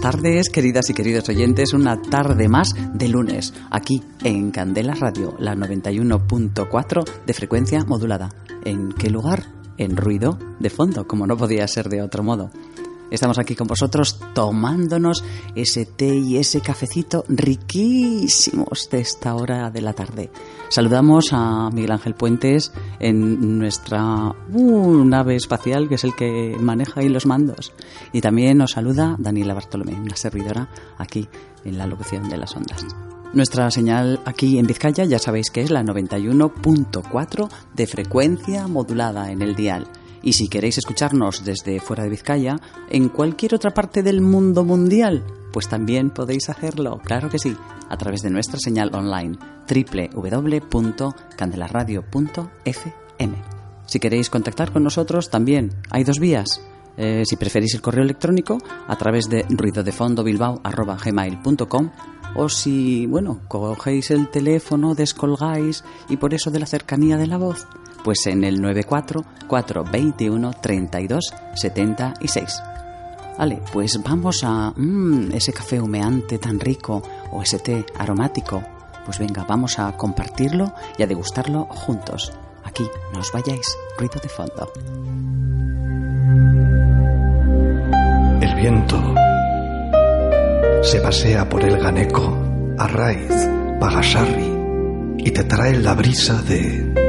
Buenas tardes, queridas y queridos oyentes. Una tarde más de lunes, aquí en Candela Radio, la 91.4 de frecuencia modulada. ¿En qué lugar? En ruido de fondo, como no podía ser de otro modo. Estamos aquí con vosotros tomándonos ese té y ese cafecito riquísimos de esta hora de la tarde. Saludamos a Miguel Ángel Puentes en nuestra uh, nave espacial, que es el que maneja ahí los mandos. Y también nos saluda Daniela Bartolomé, una servidora aquí en la locución de las ondas. Nuestra señal aquí en Vizcaya ya sabéis que es la 91.4 de frecuencia modulada en el dial. Y si queréis escucharnos desde fuera de Vizcaya, en cualquier otra parte del mundo mundial, pues también podéis hacerlo, claro que sí, a través de nuestra señal online www.candelaradio.fm. Si queréis contactar con nosotros, también hay dos vías. Eh, si preferís el correo electrónico, a través de ruidodefondobilbao.gmail.com o si, bueno, cogéis el teléfono, descolgáis y por eso de la cercanía de la voz, pues en el 94 421 32 76. Vale, pues vamos a mmm, ese café humeante tan rico o ese té aromático. Pues venga, vamos a compartirlo y a degustarlo juntos. Aquí, no os vayáis, ruido de fondo. El viento se pasea por el Ganeco, Arraiz, Pagasarri y te trae la brisa de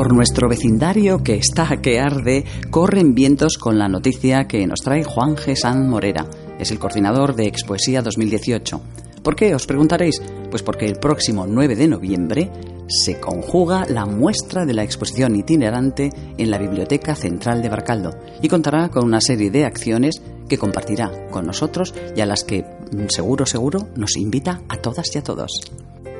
por nuestro vecindario que está que arde, corren vientos con la noticia que nos trae Juan Gesán Morera. Es el coordinador de Expoesía 2018. ¿Por qué? Os preguntaréis. Pues porque el próximo 9 de noviembre se conjuga la muestra de la exposición itinerante en la Biblioteca Central de Barcaldo y contará con una serie de acciones que compartirá con nosotros y a las que seguro, seguro nos invita a todas y a todos.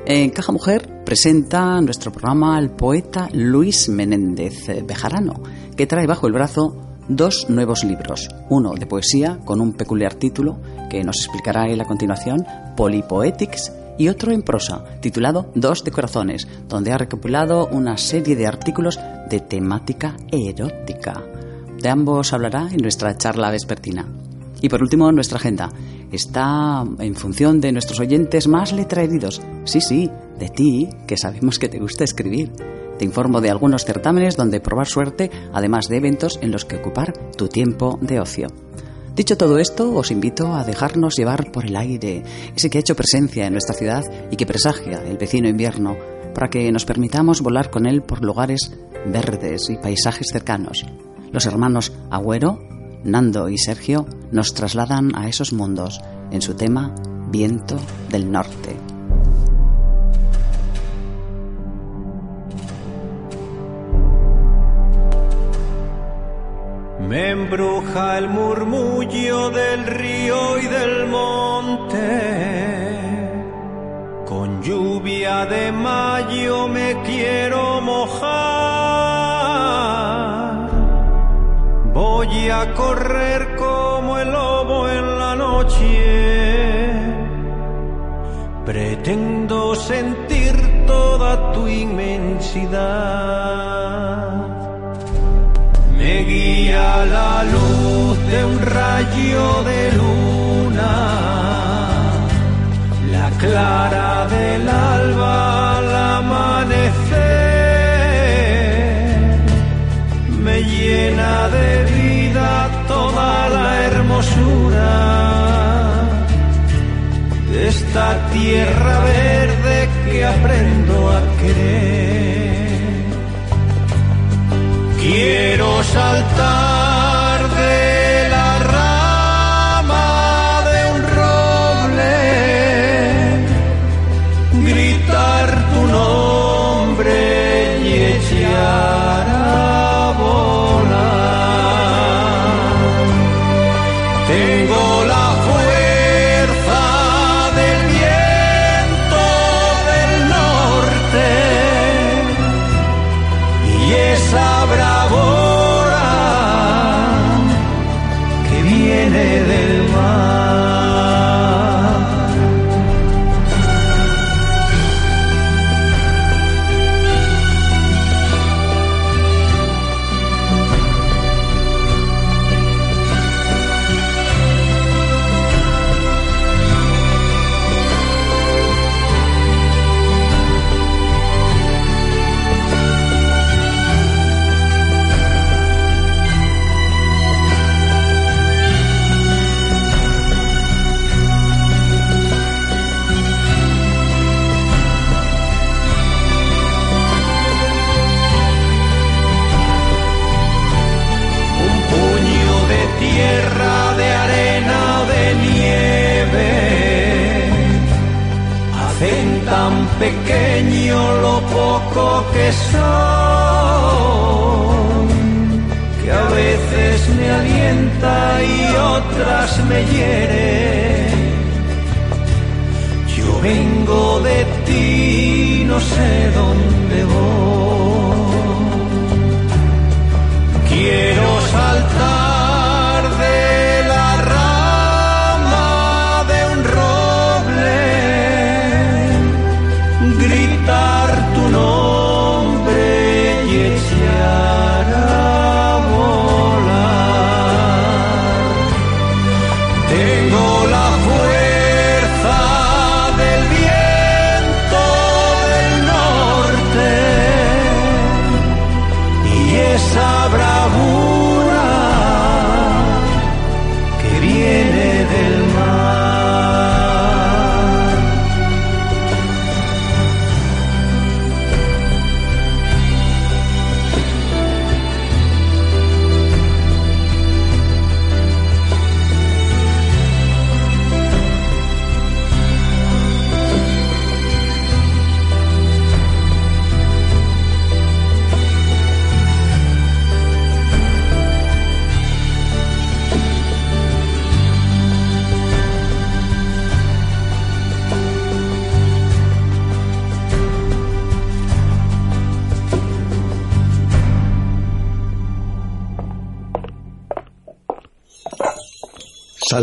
En Caja Mujer presenta nuestro programa al poeta Luis Menéndez Bejarano, que trae bajo el brazo dos nuevos libros, uno de poesía con un peculiar título que nos explicará él a continuación, Polypoetics, y otro en prosa, titulado Dos de Corazones, donde ha recopilado una serie de artículos de temática erótica. De ambos hablará en nuestra charla vespertina. Y por último, nuestra agenda está en función de nuestros oyentes más letraheridos. Sí, sí, de ti, que sabemos que te gusta escribir. Te informo de algunos certámenes donde probar suerte, además de eventos en los que ocupar tu tiempo de ocio. Dicho todo esto, os invito a dejarnos llevar por el aire, ese que ha hecho presencia en nuestra ciudad y que presagia el vecino invierno, para que nos permitamos volar con él por lugares verdes y paisajes cercanos. Los hermanos Agüero, Nando y Sergio nos trasladan a esos mundos en su tema Viento del Norte. Me embruja el murmullo del río y del monte. Con lluvia de mayo me quiero mojar. Voy a correr como el lobo en la noche. Pretendo sentir toda tu inmensidad. Me guía la luz de un rayo de luna, la clara del alba al amanecer me llena de de esta tierra verde que aprendo a querer. Quiero saltar que soy, que a veces me alienta y otras me hiere. Yo vengo de ti,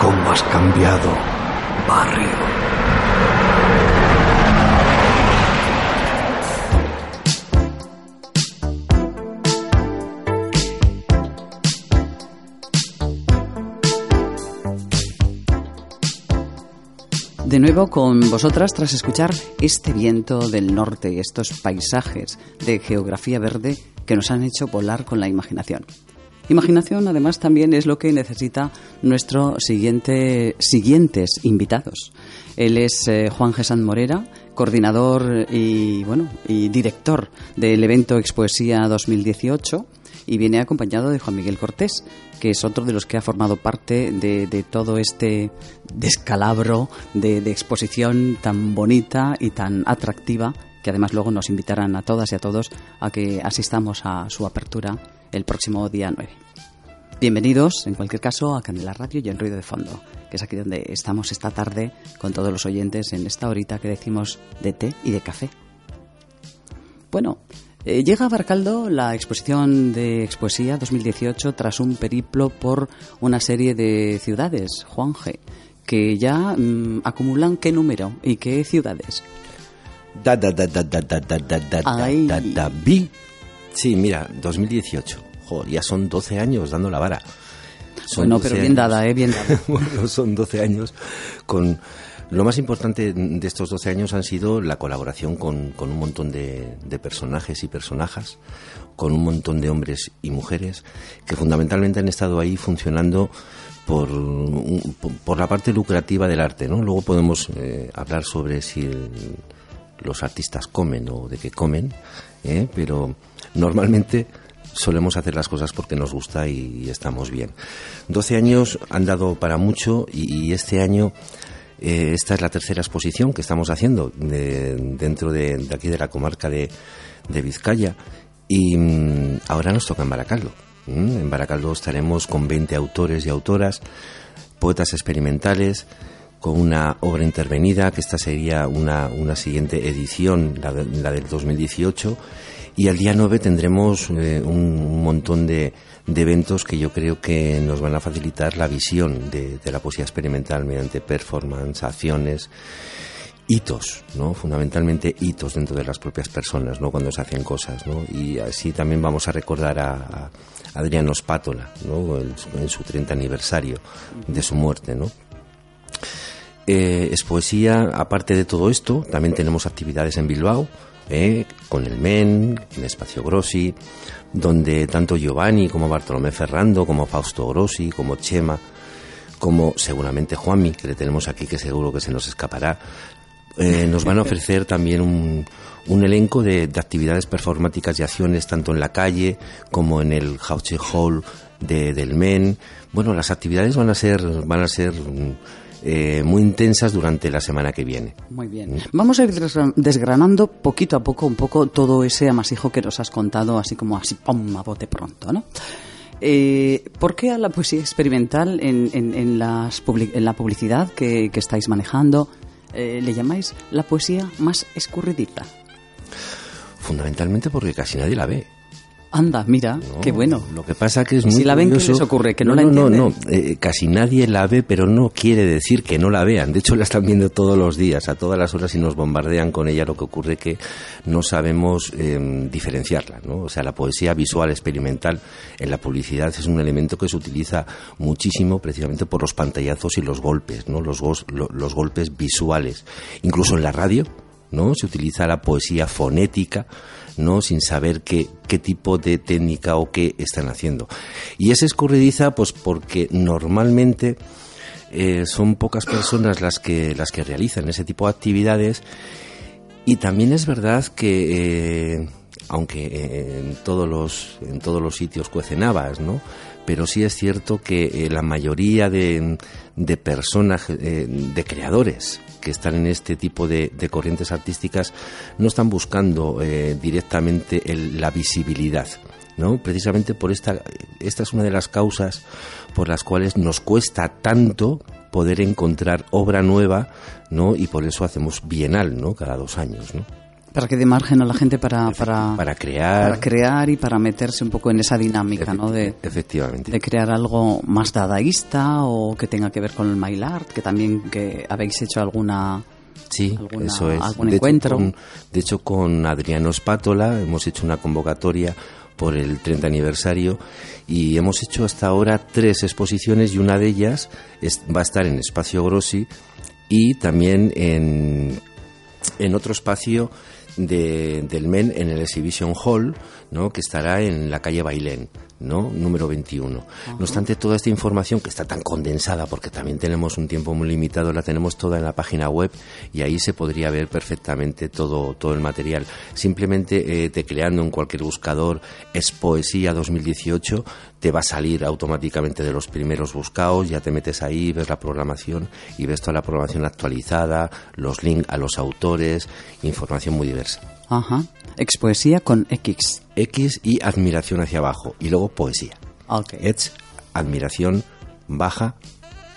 cómo has cambiado, barrio. De nuevo con vosotras tras escuchar este viento del norte y estos paisajes de geografía verde que nos han hecho volar con la imaginación. Imaginación, además, también es lo que necesita nuestro siguiente, siguientes invitados. Él es eh, Juan Gesán Morera, coordinador y, bueno, y director del evento Expoesía 2018 y viene acompañado de Juan Miguel Cortés, que es otro de los que ha formado parte de, todo este descalabro de, de exposición tan bonita y tan atractiva que además luego nos invitarán a todas y a todos a que asistamos a su apertura el próximo día 9. Bienvenidos, en cualquier caso, a Candela Radio y en Ruido de Fondo, que es aquí donde estamos esta tarde con todos los oyentes en esta horita que decimos de té y de café. Bueno, eh, llega a Baracaldo la exposición de Expoesía 2018 tras un periplo por una serie de ciudades, Juanje, que ya mm, acumulan qué número y qué ciudades. Da, da, da, da, da, da, da, da, da, da, da, vi. Sí, mira, 2018. Joder, ya son 12 años dando la vara. Son bueno, 12 pero bien años. dada, ¿eh? Bien dada. bueno, son 12 años con... Lo más importante de estos 12 años han sido la colaboración con, con un montón de, de personajes y personajes, con un montón de hombres y mujeres que fundamentalmente han estado ahí funcionando por, por- por la parte lucrativa del arte. ¿no? Luego podemos eh, hablar sobre si el- los artistas comen o de qué comen, ¿eh? pero normalmente solemos hacer las cosas porque nos gusta y, estamos bien. 12 años han dado para mucho y, este año eh, esta es la tercera exposición que estamos haciendo de- dentro de, aquí de la comarca de, de Vizcaya y mm, ahora nos toca en Baracaldo. En Baracaldo estaremos con 20 autores y autoras, poetas experimentales, con una obra intervenida, que esta sería una, una siguiente edición, la, la del 2018. Y el día 9 tendremos eh, un, montón de, de eventos que yo creo que nos van a facilitar la visión de, la poesía experimental mediante performance, acciones, hitos, ¿no? Fundamentalmente hitos dentro de las propias personas, ¿no? Cuando se hacen cosas, ¿no? Y así también vamos a recordar a, a Adriano Spátola, ¿no? En su 30 aniversario de su muerte, ¿no? Eh, es poesía, aparte de todo esto, también tenemos actividades en Bilbao, con el MEN, en Espacio Grossi, donde tanto Giovanni como Bartolomé Ferrando, como Fausto Grossi, como Chema, como seguramente Juanmi, que le tenemos aquí, que seguro que se nos escapará, eh, nos van a ofrecer también un, un elenco de, de actividades performáticas y acciones tanto en la calle como en el Hauche Hall de, del MEN. Bueno, las actividades van a ser, van a ser mm, eh, muy intensas durante la semana que viene. Muy bien. Vamos a ir desgra- desgranando poquito a poco un poco todo ese amasijo que nos has contado, así como así, pum, a bote pronto, ¿no? Eh, ¿Por qué a la poesía experimental en, en- en las publi- en la publicidad que, que estáis manejando eh, le llamáis la poesía más escurridiza? Fundamentalmente porque casi nadie la ve. Anda, mira, ¿no? qué bueno. Lo que pasa que es ¿Y muy si la ven, qué curioso- les ocurre? ¿Que no no la no, no, entienden? no. Eh, casi nadie la ve, pero no quiere decir que no la vean. De hecho, la están viendo todos los días, a todas las horas, y nos bombardean con ella. Lo que ocurre que no sabemos eh, diferenciarla, ¿no? O sea, la poesía visual experimental en la publicidad es un elemento que se utiliza muchísimo precisamente por los pantallazos y los golpes, ¿no? Los, gos- lo- los golpes visuales. Incluso en la radio, ¿no? Se utiliza la poesía fonética, ¿no? Sin saber qué, qué tipo de técnica o qué están haciendo. Y es escurridiza, pues porque normalmente eh, son pocas personas las que, las que realizan ese tipo de actividades y también es verdad que, eh, aunque eh, en todos los en todos los sitios cuecen habas, ¿no? Pero sí es cierto que la mayoría de, de personas, de creadores que están en este tipo de, de corrientes artísticas, no están buscando eh, directamente el- la visibilidad. ¿no? Precisamente por esta, esta es una de las causas por las cuales nos cuesta tanto poder encontrar obra nueva, ¿no? Y por eso hacemos bienal, ¿no? Cada dos años, ¿no? Para que dé margen a la gente para, para, Para crear. para crear y para meterse un poco en esa dinámica, ¿no? De, Efectivamente. de crear algo más dadaísta o que tenga que ver con el mail art, que también que habéis hecho alguna Sí, alguna- eso es. algún de, encuentro. Hecho, con, de hecho, con Adriano Spátola hemos hecho una convocatoria por el 30 aniversario y hemos hecho hasta ahora tres exposiciones y una de ellas es- va a estar en Espacio Grossi y también en, en otro espacio de- del MEN en el Exhibition Hall, ¿no? que estará en la calle Bailén, ¿no? número 21. No obstante, toda esta información que está tan condensada, porque también tenemos un tiempo muy limitado, la tenemos toda en la página web y ahí se podría ver perfectamente todo, todo el material. Simplemente eh, tecleando en cualquier buscador es poesía 2018, te va a salir automáticamente de los primeros buscados, ya te metes ahí, ves la programación y ves toda la programación actualizada, los links a los autores, información muy diversa. Ajá. Expoesía con X. X y admiración hacia abajo y luego poesía. Ok. Ets admiración baja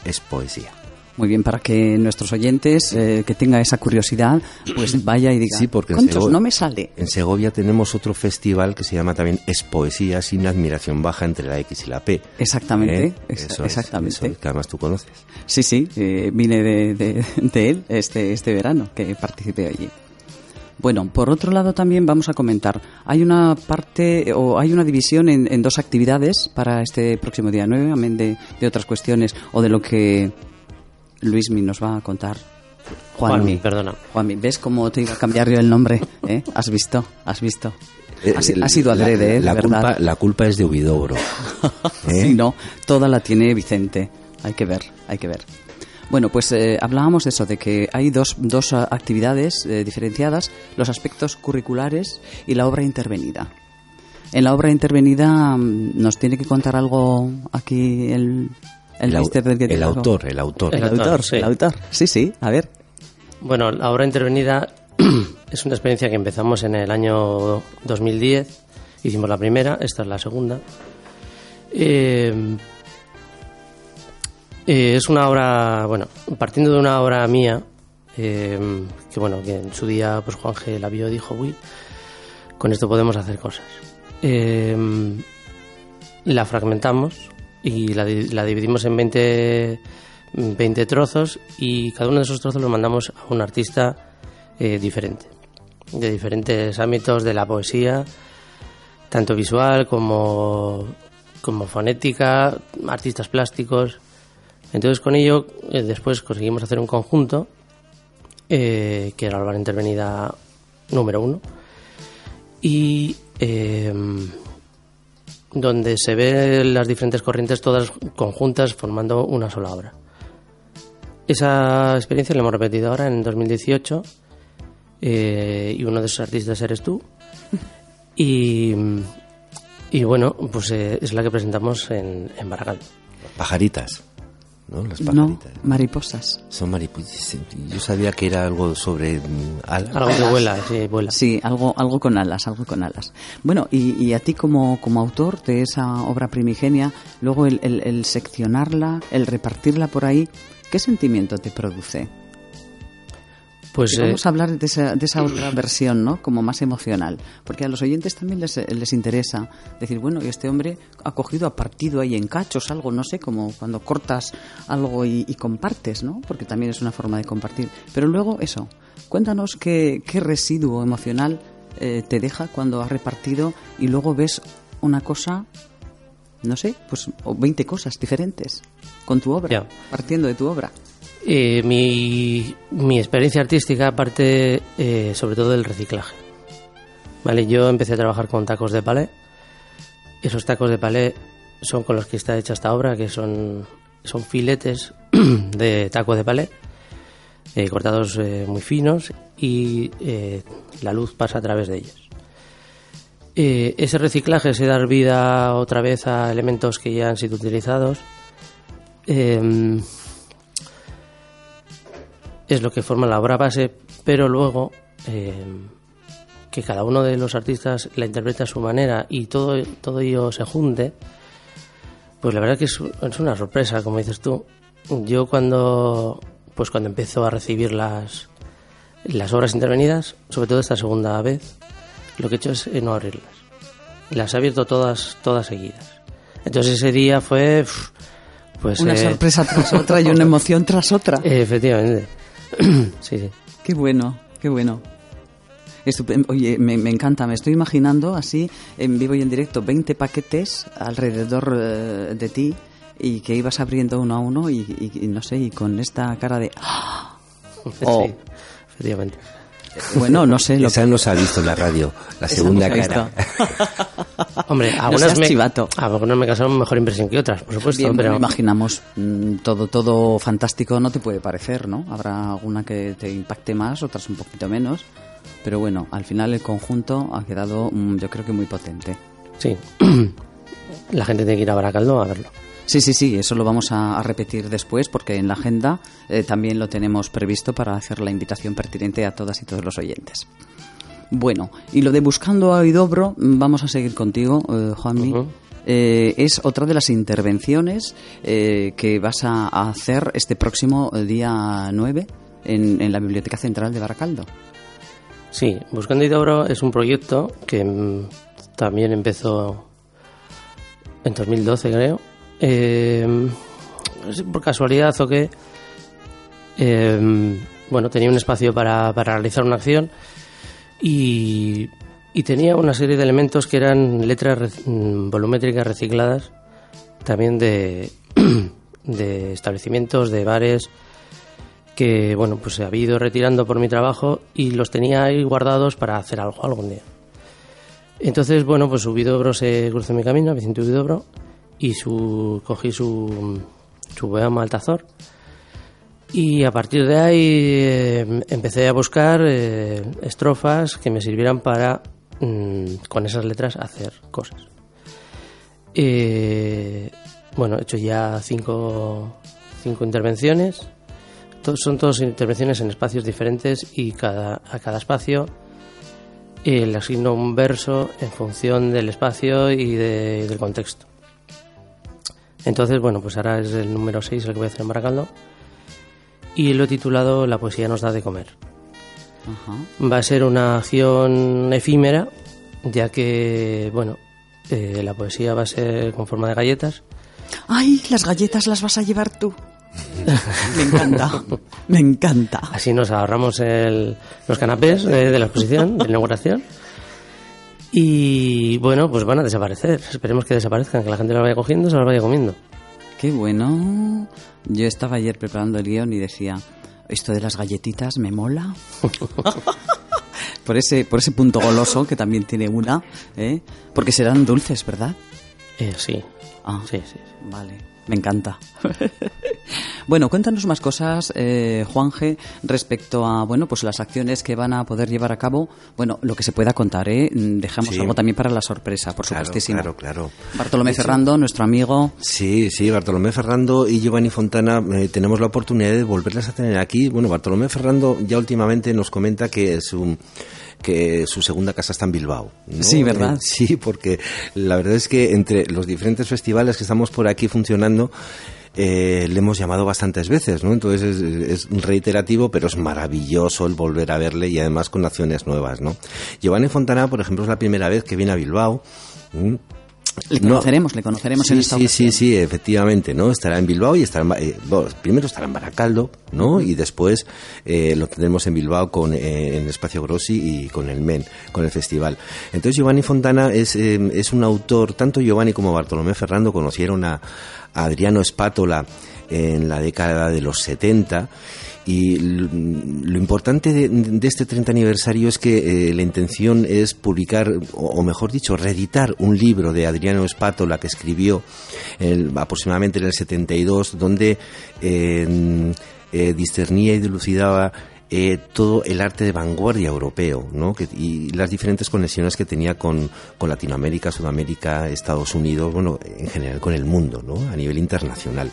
es poesía. Muy bien, para que nuestros oyentes eh, que tenga esa curiosidad, pues vaya y diga, Sí, porque en "Conchos, Sego- no me sale. En Segovia tenemos otro festival que se llama también Es Poesía sin admiración baja entre la X y la P. Exactamente, ¿Eh? ex- Eso es, exactamente. eso es, que además tú conoces. Sí, sí, eh, vine de, de- de él este, este verano, que participé allí. Bueno, por otro lado también vamos a comentar, hay una parte o hay una división en, en dos actividades para este próximo día 9, amén de, de otras cuestiones o de lo que Luismi nos va a contar. Juanmi, Juanmi, perdona. Juanmi, ¿ves cómo te iba a cambiar yo el nombre? ¿Eh? ¿Has visto? ¿Has visto? Eh, Ha, si- el- ha sido adrede, ¿eh? la, culpa, la culpa es de Huidobro. ¿eh? Sí, no, toda la tiene Vicente. Hay que ver, hay que ver. Bueno, pues eh, hablábamos de eso, de que hay dos, dos ah, actividades eh, diferenciadas, los aspectos curriculares y la obra intervenida. En la obra intervenida mm, nos tiene que contar algo aquí el, el, El, au- mister del que el te- autor, el autor. El El autor, autor, sí. el autor. Sí, sí, a ver. Bueno, la obra intervenida es una experiencia que empezamos en el año 2010. Hicimos la primera, esta es la segunda. Eh, eh, es una obra, bueno, partiendo de una obra mía, eh, que bueno, que en su día pues Juan G la vio dijo, uy, con esto podemos hacer cosas. Eh, la fragmentamos y la, la dividimos en 20, 20 trozos y cada uno de esos trozos los mandamos a un artista eh, diferente, de diferentes ámbitos de la poesía, tanto visual como, como fonética, artistas plásticos. Entonces con ello eh, después conseguimos hacer un conjunto eh, que era la intervenida número uno y eh, donde se ven las diferentes corrientes todas conjuntas formando una sola obra. Esa experiencia la hemos repetido ahora en 2018 eh, y uno de esos artistas eres tú y, y bueno, pues eh, es la que presentamos en, en Baracaldo. Pajaritas. ¿No? Las No, pajaritas. mariposas. Son mariposas. Yo sabía que era algo sobre mm, alas. Algo que vuela, sí, vuela. Sí, algo, algo con alas, algo con alas. Bueno, y, y a ti como, como autor de esa obra primigenia, luego el, el- el seccionarla, el repartirla por ahí, ¿qué sentimiento te produce? Pues Y eh, Vamos a hablar de esa, de esa otra versión, ¿no? Como más emocional. Porque a los oyentes también les, les interesa decir, bueno, y este hombre ha cogido, ha partido ahí en cachos algo, no sé, como cuando cortas algo y, y compartes, ¿no? Porque también es una forma de compartir. Pero luego eso, cuéntanos qué, qué residuo emocional eh, te deja cuando has repartido y luego ves una cosa, no sé, pues o 20 cosas diferentes con tu obra, Ya. partiendo de tu obra. Eh, mi, mi experiencia artística parte eh, sobre todo del reciclaje. Vale, yo empecé a trabajar con tacos de palé. Esos tacos de palé son con los que está hecha esta obra, que son, son filetes de taco de palé, eh, cortados eh, muy finos y eh, la luz pasa a través de ellos. Ese reciclaje, ese dar vida otra vez a elementos que ya han sido utilizados, eh, es lo que forma la obra base, pero luego eh, que cada uno de los artistas la interpreta a su manera y todo, todo ello se junte, pues la verdad que es, es una sorpresa, como dices tú. Yo cuando pues cuando empiezo a recibir las, las obras intervenidas, sobre todo esta segunda vez, lo que he hecho es eh, no abrirlas. Las he abierto todas, todas seguidas. Entonces ese día fue pues Una eh, sorpresa tras otra y una emoción tras otra. efectivamente. sí, sí. Qué bueno, qué bueno. Oye, me, me encanta, me estoy imaginando así, en vivo y en directo, 20 paquetes alrededor eh, de ti y que ibas abriendo uno a uno y, y- y no sé, y con esta cara de... ¡ah! Oh. Sí, efectivamente. Bueno, no sé, lo Esa no se ha visto en la radio, la Esa segunda no cara. Hombre, algunas seas me, chivato. algunas me causaron mejor impresión que otras, por supuesto, Bien, pero bueno, imaginamos, mm, todo, todo fantástico no te puede parecer, ¿no? Habrá alguna que te impacte más, otras un poquito menos, pero bueno, al final el conjunto ha quedado, mm, yo creo que muy potente. sí. La gente tiene que ir a Baracaldo a verlo. Sí, sí, sí, eso lo vamos a, a repetir después porque en la agenda eh, también lo tenemos previsto para hacer la invitación pertinente a todas y todos los oyentes. Bueno, y lo de buscando a Idobro, mm, vamos a seguir contigo, eh, Juanmi. Eh, es otra de las intervenciones eh, que vas a, hacer este próximo día 9 en, en, la Biblioteca Central de Baracaldo. Sí, Buscando Idobro es un proyecto que mm, también empezó en 2012, creo. Eh, por casualidad o qué. bueno, tenía un espacio para, para realizar una acción y y tenía una serie de elementos que eran letras mm, volumétricas recicladas, también de, de establecimientos, de bares, que bueno, pues se había ido retirando por mi trabajo y los tenía ahí guardados para hacer algo algún día. Entonces, bueno, pues Ubidobro se cruzó mi camino, Vicente Ubidobro, y su, cogí su, su poema Altazor. Y a partir de ahí eh, empecé a buscar eh, estrofas que me sirvieran para Mm, con esas letras hacer cosas. Eh, bueno, he hecho ya cinco, cinco intervenciones. son todas intervenciones en espacios diferentes y cada, a cada espacio le asigno un verso en función del espacio y del contexto. Entonces, bueno, pues ahora es el número 6 el que voy a hacer en Baracaldo y lo he titulado La poesía nos da de comer. Va a ser una acción efímera, ya que, bueno, eh, la poesía va a ser con forma de galletas. ¡Ay, las galletas las vas a llevar tú! me encanta, me encanta. Así nos ahorramos los canapés eh, de la exposición, de la inauguración. Y bueno, pues van a desaparecer. Esperemos que desaparezcan, que la gente las vaya cogiendo, se las vaya comiendo. Qué bueno. Yo estaba ayer preparando el guion y decía, esto de las galletitas me mola. por, ese, por ese punto goloso que también tiene una, ¿eh? Porque serán dulces, ¿verdad? Eh, sí. Ah, sí, sí. Vale. Me encanta. bueno, cuéntanos más cosas, eh, Juanje, respecto a bueno, pues las acciones que van a poder llevar a cabo. Bueno, lo que se pueda contar, ¿eh? Dejamos algo también para la sorpresa, por claro, supuestísimo. Claro, claro. Bartolomé Ferrando, nuestro amigo. Sí, sí, Bartolomé Ferrando y Giovanni Fontana eh, tenemos la oportunidad de volverles a tener aquí. Bueno, Bartolomé Ferrando ya últimamente nos comenta que es un que su segunda casa está en Bilbao. Sí, ¿verdad? Eh, sí, porque la verdad es que entre los diferentes festivales que estamos por aquí funcionando, eh, le hemos llamado bastantes veces, ¿no? Entonces es, reiterativo, pero es maravilloso el volver a verle y además con acciones nuevas, ¿no? Giovanni Fontana, por ejemplo, es la primera vez que viene a Bilbao. Le conoceremos, le conoceremos sí, en esta Sí, sí, sí, efectivamente, ¿no? Estará en Bilbao y estará en, eh, primero estará en Baracaldo, ¿no? Y después eh, lo tendremos en Bilbao con eh, en Espacio Grossi y con el MEN, con el festival. Entonces Giovanni Fontana es, es un autor, tanto Giovanni como Bartolomé Ferrando conocieron a, a Adriano Espátola en la década de los 70 y lo importante de, este 30 aniversario es que eh, la intención es publicar, o, mejor dicho, reeditar un libro de Adriano Espátola que escribió aproximadamente en el 72, donde eh, eh, discernía y dilucidaba eh, todo el arte de vanguardia europeo ¿no? y las diferentes conexiones que tenía con, con, Latinoamérica, Sudamérica, Estados Unidos, bueno, en general con el mundo, ¿no? a nivel internacional.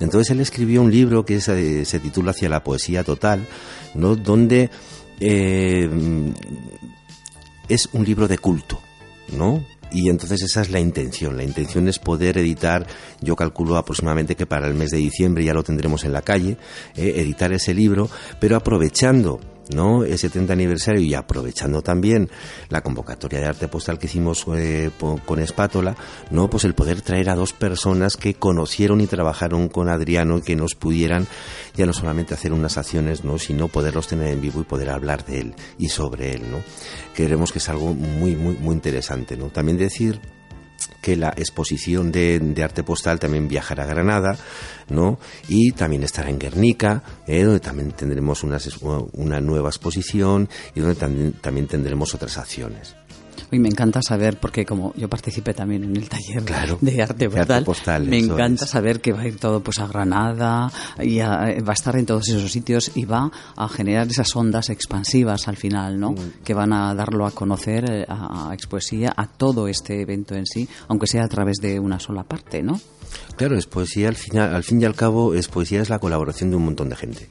Entonces él escribió un libro que eh, se titula Hacia la poesía total, ¿no? donde eh, es un libro de culto, ¿no? Y entonces esa es la intención. La intención es poder editar, yo calculo aproximadamente que para el mes de diciembre ya lo tendremos en la calle, eh, editar ese libro, pero aprovechando ¿no? ese 30 aniversario y aprovechando también la convocatoria de arte postal que hicimos eh, con Espátola, ¿no? pues el poder traer a dos personas que conocieron y trabajaron con Adriano y que nos pudieran ya no solamente hacer unas acciones, ¿no? sino poderlos tener en vivo y poder hablar de él y sobre él. ¿no? Creemos que es algo muy, muy, muy interesante. ¿no? También decir que la exposición de, arte postal también viajará a Granada, ¿no? Y también estará en Guernica, ¿eh? donde también tendremos una, una nueva exposición y donde también, también tendremos otras acciones. Y me encanta saber, porque como yo participé también en el taller de arte postal, me encanta saber que va a ir todo pues a Granada y va a estar en todos esos sitios y va a generar esas ondas expansivas al final, ¿no? Mm. Que van a darlo a conocer eh, a, a Expoesía, a todo este evento en sí, aunque sea a través de una sola parte, ¿no? Claro, es poesía al final, al fin y al cabo, es poesía es la colaboración de un montón de gente.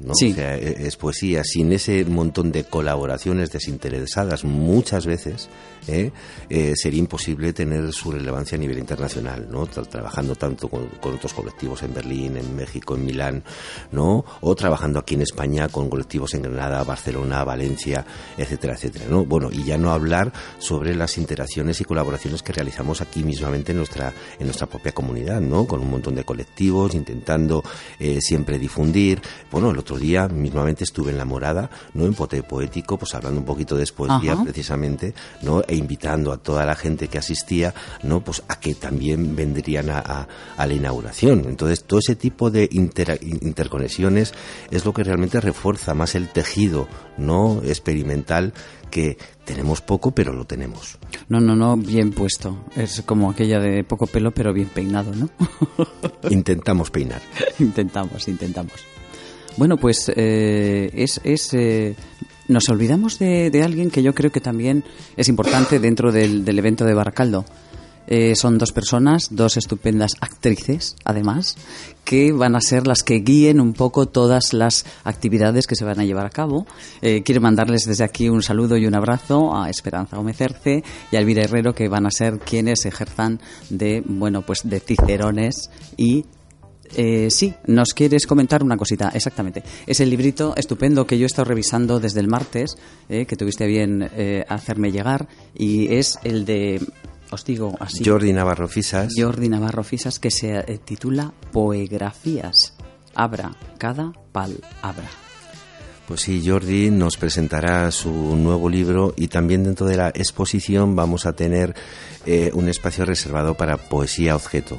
¿No? Sí. O sea, e- es poesía sin ese montón de colaboraciones desinteresadas muchas veces ¿eh? Eh, sería imposible tener su relevancia a nivel internacional, ¿no? Tra- trabajando tanto con, con otros colectivos en Berlín, en México, en Milán, ¿no? O trabajando aquí en España con colectivos en Granada, Barcelona, Valencia, etcétera, etcétera, ¿no? Bueno, y ya no hablar sobre las interacciones y colaboraciones que realizamos aquí mismamente en nuestra en nuestra propia comunidad, ¿no? Con un montón de colectivos intentando eh, siempre difundir. Bueno, el otro día mismamente estuve en la Morada, ¿no? En Pote Poético, pues hablando un poquito de poesía Ajá. precisamente, ¿no? E invitando a toda la gente que asistía, ¿no? Pues a que también vendrían a, a- a la inauguración. Entonces, todo ese tipo de interconexiones es lo que realmente refuerza más el tejido, ¿no? Experimental que tenemos poco, pero lo tenemos. No, no, no, bien puesto. Es como aquella de poco pelo, pero bien peinado, ¿no? Intentamos peinar. intentamos, intentamos. Bueno, pues eh, es... es eh, nos olvidamos de, de alguien que yo creo que también es importante dentro del, del evento de Baracaldo. Eh, son dos personas, dos estupendas actrices, además, que van a ser las que guíen un poco todas las actividades que se van a llevar a cabo. Eh, quiero mandarles desde aquí un saludo y un abrazo a Esperanza Gómez y a Elvira Herrero, que van a ser quienes ejerzan de, bueno, pues de cicerones y eh, sí, nos quieres comentar una cosita, exactamente. Es el librito estupendo que yo he estado revisando desde el martes, eh, que tuviste bien eh, hacerme llegar, y es el de, os digo así, Jordi Navarro Fisas. Jordi Navarro Fisas, que se eh, titula Poegrafías. Abra cada pal abra. Pues sí, Jordi nos presentará su nuevo libro y también dentro de la exposición vamos a tener un espacio reservado para poesía objeto,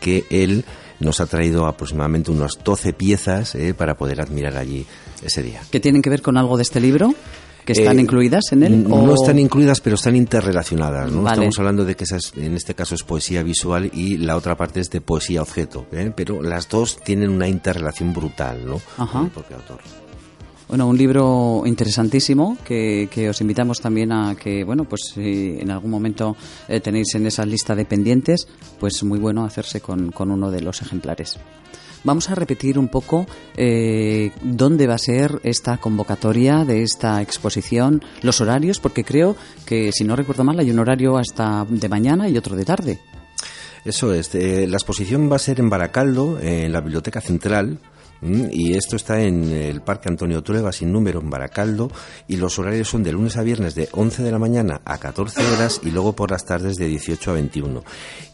que él nos ha traído aproximadamente unas 12 piezas eh, para poder admirar allí ese día. ¿Que tienen que ver con algo de este libro? ¿Que están Eh, incluidas en él? No o- están incluidas, pero están interrelacionadas. ¿no? Vale. Estamos hablando de que esa es- en este caso es poesía visual y la otra parte es de poesía objeto. ¿eh? Pero las dos tienen una interrelación brutal, ¿no? Ajá. Propio autor. Bueno, un libro interesantísimo que, que os invitamos también a que, bueno, pues si en algún momento eh, tenéis en esa lista de pendientes, pues muy bueno hacerse con, con uno de los ejemplares. Vamos a repetir un poco eh, dónde va a ser esta convocatoria de esta exposición, los horarios, porque creo que, si no recuerdo mal, hay un horario hasta de mañana y otro de tarde. Eso es. eh, la exposición va a ser en Baracaldo, en la Biblioteca Central. ¿M? Y esto está en el Parque Antonio Trueba, sin número, en Baracaldo. Y los horarios son de lunes a viernes de 11 de la mañana a 14 horas y luego por las tardes de 18 a 21.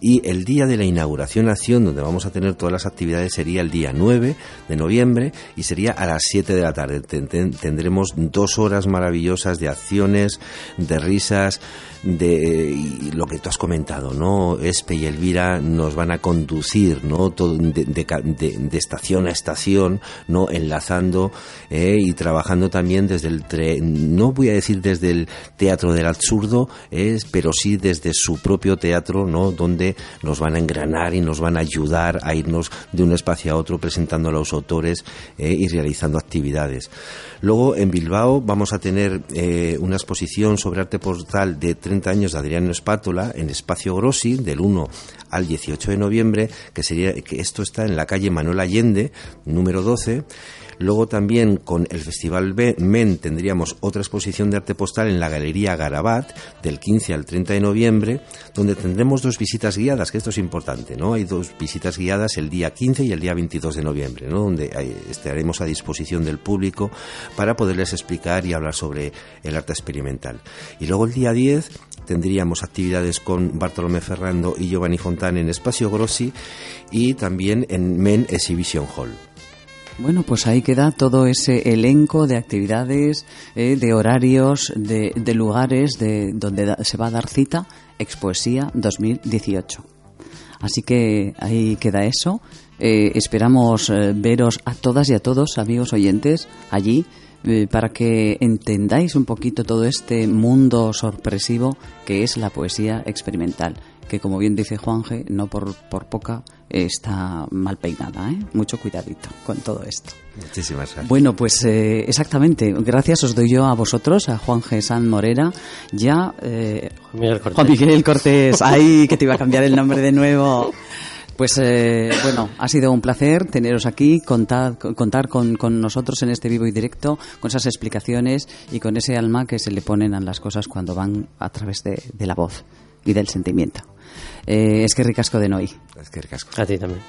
Y el día de la inauguración acción, donde vamos a tener todas las actividades, sería el día 9 de noviembre y sería a las 7 de la tarde. Ten- ten- Tendremos dos horas maravillosas de acciones, de risas, de y lo que tú has comentado, ¿no? Espe y Elvira nos van a conducir, ¿no? Todo de, de de- de estación a estación, ¿no? Enlazando eh, y trabajando también desde el, tre- no voy a decir desde el teatro del absurdo, eh, pero sí desde su propio teatro, ¿no? Donde nos van a engranar y nos van a ayudar a irnos de un espacio a otro presentando a los autores eh, y realizando actividades. Luego en Bilbao vamos a tener eh, una exposición sobre arte portal de 30 años de Adriano Espátola en Espacio Grossi del 1 al 18 de noviembre, que sería que esto está en la calle Manuel Allende, número 12. Luego también con el Festival MEN tendríamos otra exposición de arte postal en la Galería Garabat del 15 al 30 de noviembre, donde tendremos dos visitas guiadas, que esto es importante, ¿no? Hay dos visitas guiadas el día 15 y el día 22 de noviembre, ¿no? Donde estaremos a disposición del público para poderles explicar y hablar sobre el arte experimental. Y luego el día 10 tendríamos actividades con Bartolomé Ferrando y Giovanni Fontán en Espacio Grossi y también en Men Exhibition Hall. Bueno, pues ahí queda todo ese elenco de actividades, eh, de horarios, de, lugares de donde se va a dar cita Expoesía 2018. Así que ahí queda eso. Eh, esperamos eh, veros a todas y a todos, amigos oyentes, allí para que entendáis un poquito todo este mundo sorpresivo que es la poesía experimental, que como bien dice Juanje, no por, por poca eh, está mal peinada. ¿eh? Mucho cuidadito con todo esto. Muchísimas gracias. Bueno, pues eh, exactamente. Gracias os doy yo a vosotros, a Juan San Morera, ya... eh, Juan Miguel Cortés. Juan Miguel Cortés, ay, que te iba a cambiar el nombre de nuevo. Pues eh, bueno, ha sido un placer teneros aquí, contar, contar con, con, nosotros en este vivo y directo, con esas explicaciones y con ese alma que se le ponen a las cosas cuando van a través de, de la voz y del sentimiento. Eh, es que ricasco de Noy. Es que ricasco. A ti también.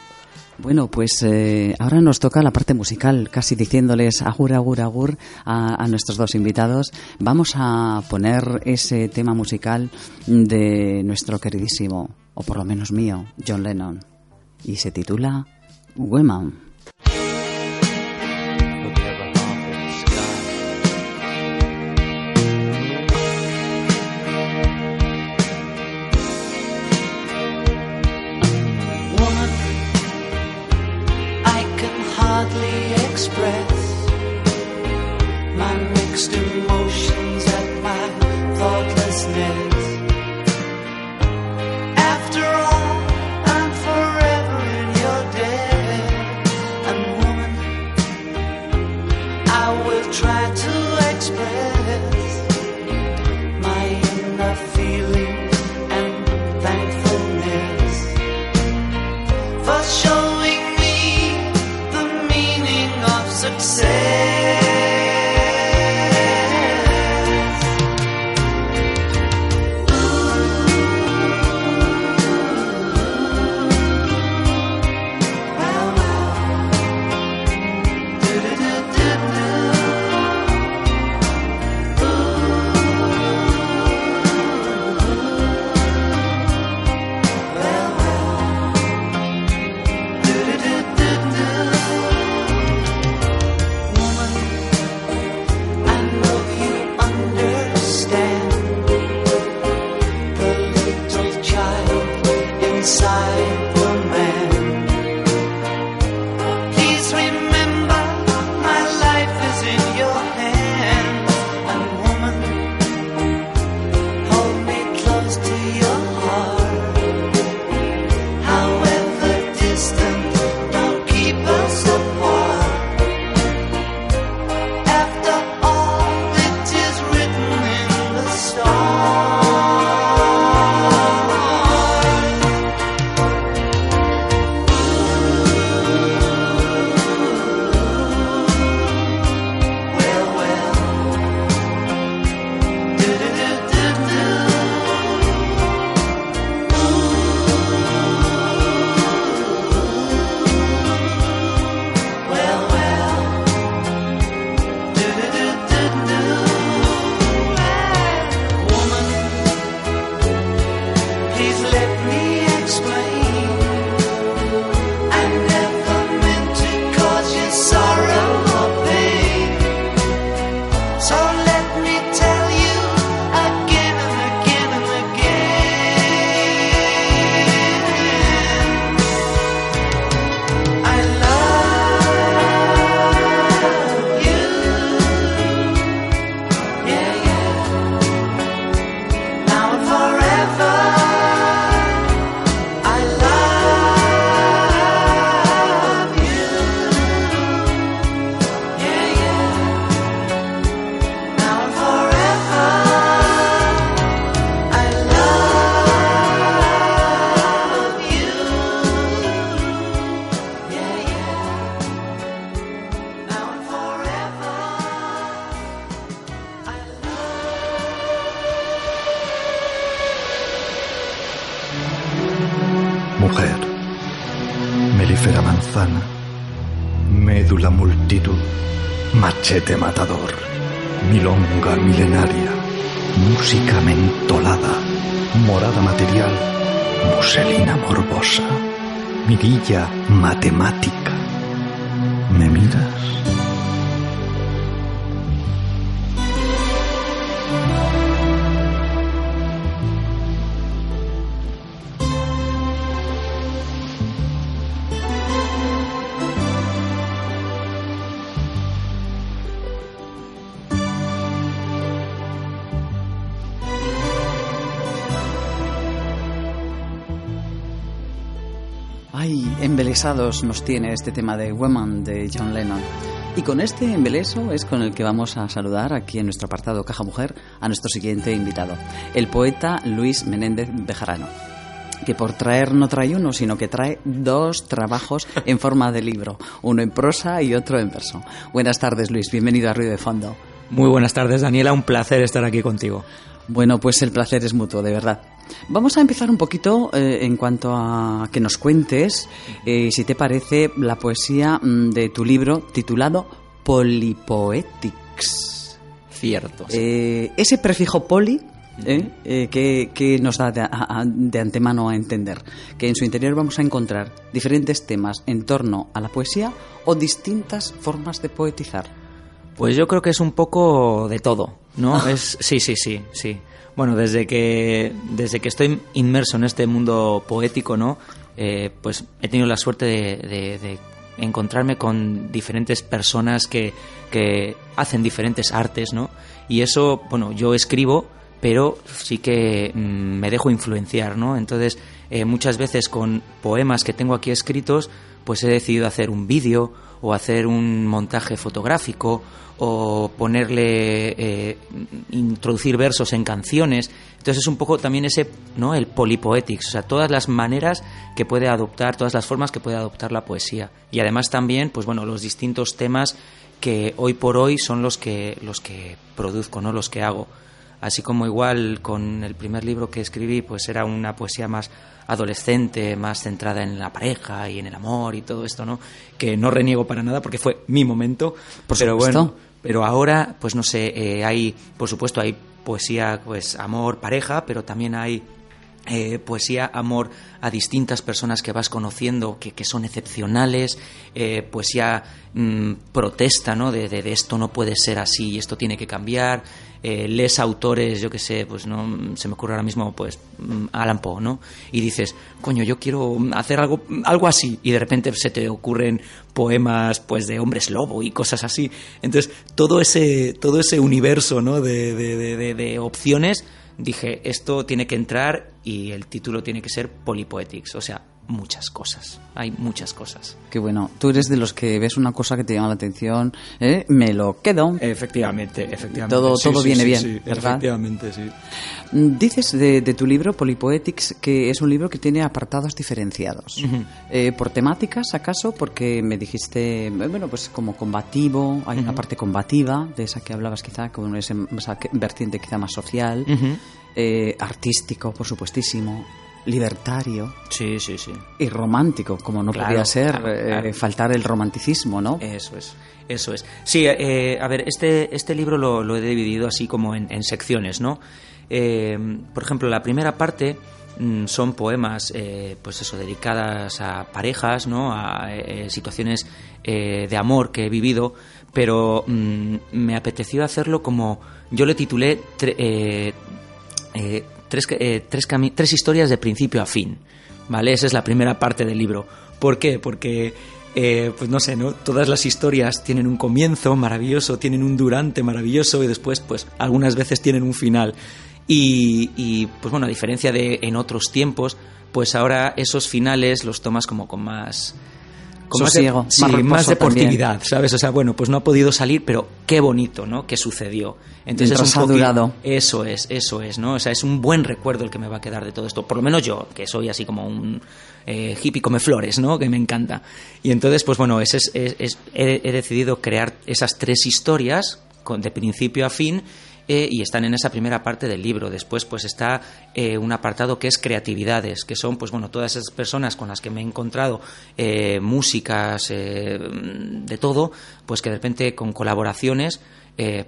Bueno, pues eh, ahora nos toca la parte musical, casi diciéndoles agur, agur, agur a, a, nuestros dos invitados. Vamos a poner ese tema musical de nuestro queridísimo, o por lo menos mío, John Lennon y se titula Women. Mirilla matemática. Nos tiene este tema de Woman de John Lennon. Y con este embeleso es con el que vamos a saludar aquí en nuestro apartado Caja Mujer a nuestro siguiente invitado, el poeta Luis Menéndez Bejarano. que por traer no trae uno, sino que trae dos trabajos en forma de libro, uno en prosa y otro en verso. Buenas tardes, Luis, bienvenido a Ruido de Fondo. Muy buenas tardes, Daniela, un placer estar aquí contigo. Bueno, pues el placer es mutuo, de verdad. Vamos a empezar un poquito eh, en cuanto a que nos cuentes, eh, si te parece, la poesía mm, de tu libro titulado Polypoetics. Cierto. Eh, ese prefijo poli, ¿eh? Eh, que, que nos da de, a- de antemano a entender que en su interior vamos a encontrar diferentes temas en torno a la poesía o distintas formas de poetizar. Pues yo creo que es un poco de todo, ¿no? Es, sí, sí, sí, sí. Bueno, desde que, desde que estoy inmerso en este mundo poético, ¿no? Eh, pues he tenido la suerte de, de- de encontrarme con diferentes personas que, que hacen diferentes artes, ¿no? Y eso, bueno, yo escribo, pero sí que mm, me dejo influenciar, ¿no? Entonces, eh, muchas veces con poemas que tengo aquí escritos, pues he decidido hacer un vídeo o hacer un montaje fotográfico o ponerle eh, introducir versos en canciones. Entonces es un poco también ese no el polypoetics o sea todas las maneras que puede adoptar todas las formas que puede adoptar la poesía. Y además también pues bueno los distintos temas que hoy por hoy son los que los que produzco no los que hago así como igual con el primer libro que escribí pues era una poesía más adolescente, más centrada en la pareja y en el amor y todo esto, ¿no? Que no reniego para nada porque fue mi momento, Por pero supuesto. bueno, pero ahora pues no sé, eh, hay por supuesto hay poesía pues amor, pareja, pero también hay eh, poesía, amor a distintas personas que vas conociendo, que, que son excepcionales, eh, poesía mm, protesta, ¿no? De, de- de esto no puede ser así y esto tiene que cambiar. Eh, lees autores, yo que sé, pues no se me ocurre ahora mismo, pues mm, Alan Poe, ¿no? Y dices, coño, yo quiero hacer algo, algo así, y de repente se te ocurren poemas, pues de hombres lobo y cosas así. Entonces todo ese, todo ese universo, ¿no? De, de- de- de- de opciones dije, esto tiene que entrar y el título tiene que ser Polypoetics, o sea, muchas cosas, hay muchas cosas. Que bueno, tú eres de los que ves una cosa que te llama la atención, ¿eh? me lo quedo. Efectivamente, efectivamente. Todo- Sí, todo sí, viene sí, bien, sí, ¿verdad? Efectivamente, sí. Mm, Dices de, de tu libro Polypoetics que es un libro que tiene apartados diferenciados. Eh, ¿Por temáticas acaso? Porque me dijiste, eh, bueno, pues como combativo, hay una parte combativa, de esa que hablabas quizá, con ese- esa vertiente quizá más social, eh, artístico, por supuestísimo, libertario Sí, sí, sí. y romántico, como no Claro, podía ser claro, eh, faltar el romanticismo, ¿no? Eso es, eso es. Sí, eh, a ver, este, este libro lo, lo he dividido así como en, en secciones, ¿no? Eh, por ejemplo, la primera parte mm, son poemas, eh, pues eso, dedicadas a parejas, ¿no? A situaciones eh, de amor que he vivido, pero mm, me apeteció hacerlo como yo le titulé tre- eh, eh, tres, eh, tres, tres historias de principio a fin. ¿Vale? Esa es la primera parte del libro. ¿Por qué? Porque, eh, pues no sé, ¿no? Todas las historias tienen un comienzo maravilloso, tienen un durante maravilloso y después, pues, algunas veces tienen un final. Y, pues bueno, a diferencia de en otros tiempos, pues ahora esos finales los tomas como con más... Con más, de- Sosiego, sí, más más, deportividad, ¿sabes? O sea, bueno, pues no ha podido salir, pero qué bonito, ¿no? ¿Qué sucedió? Mientras es un ha poqui- durado. Eso es, eso es, ¿no? O sea, es un buen recuerdo el que me va a quedar de todo esto. Por lo menos yo, que soy así como un eh, hippie come flores, ¿no? Que me encanta. Y entonces, pues bueno, ese es, es- es- he, he decidido crear esas tres historias con- de principio a fin eh, y están en esa primera parte del libro. Después, pues está eh, un apartado que es creatividades, que son, pues bueno, todas esas personas con las que me he encontrado, eh, músicas, eh, de todo, pues que de repente con colaboraciones,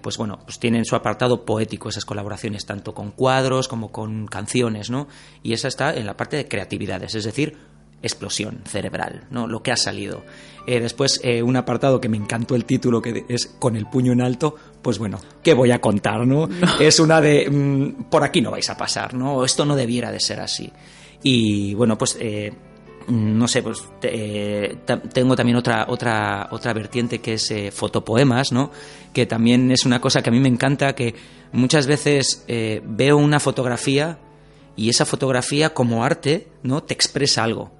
pues bueno, pues tienen su apartado poético esas colaboraciones, tanto con cuadros como con canciones, ¿no? Y esa está en la parte de creatividades, es decir, explosión cerebral, ¿no? Lo que ha salido. Eh, después, eh, un apartado que me encantó el título, que es Con el puño en alto, pues bueno, ¿qué voy a contar, no? Es una de, mm, por aquí no vais a pasar, ¿no? Esto no debiera de ser así. Y bueno, pues... eh, mm, no sé, pues eh, tengo también otra otra otra vertiente que es eh, fotopoemas, ¿no? Que también es una cosa que a mí me encanta, que muchas veces eh, veo una fotografía y esa fotografía como arte, ¿no? Te expresa algo.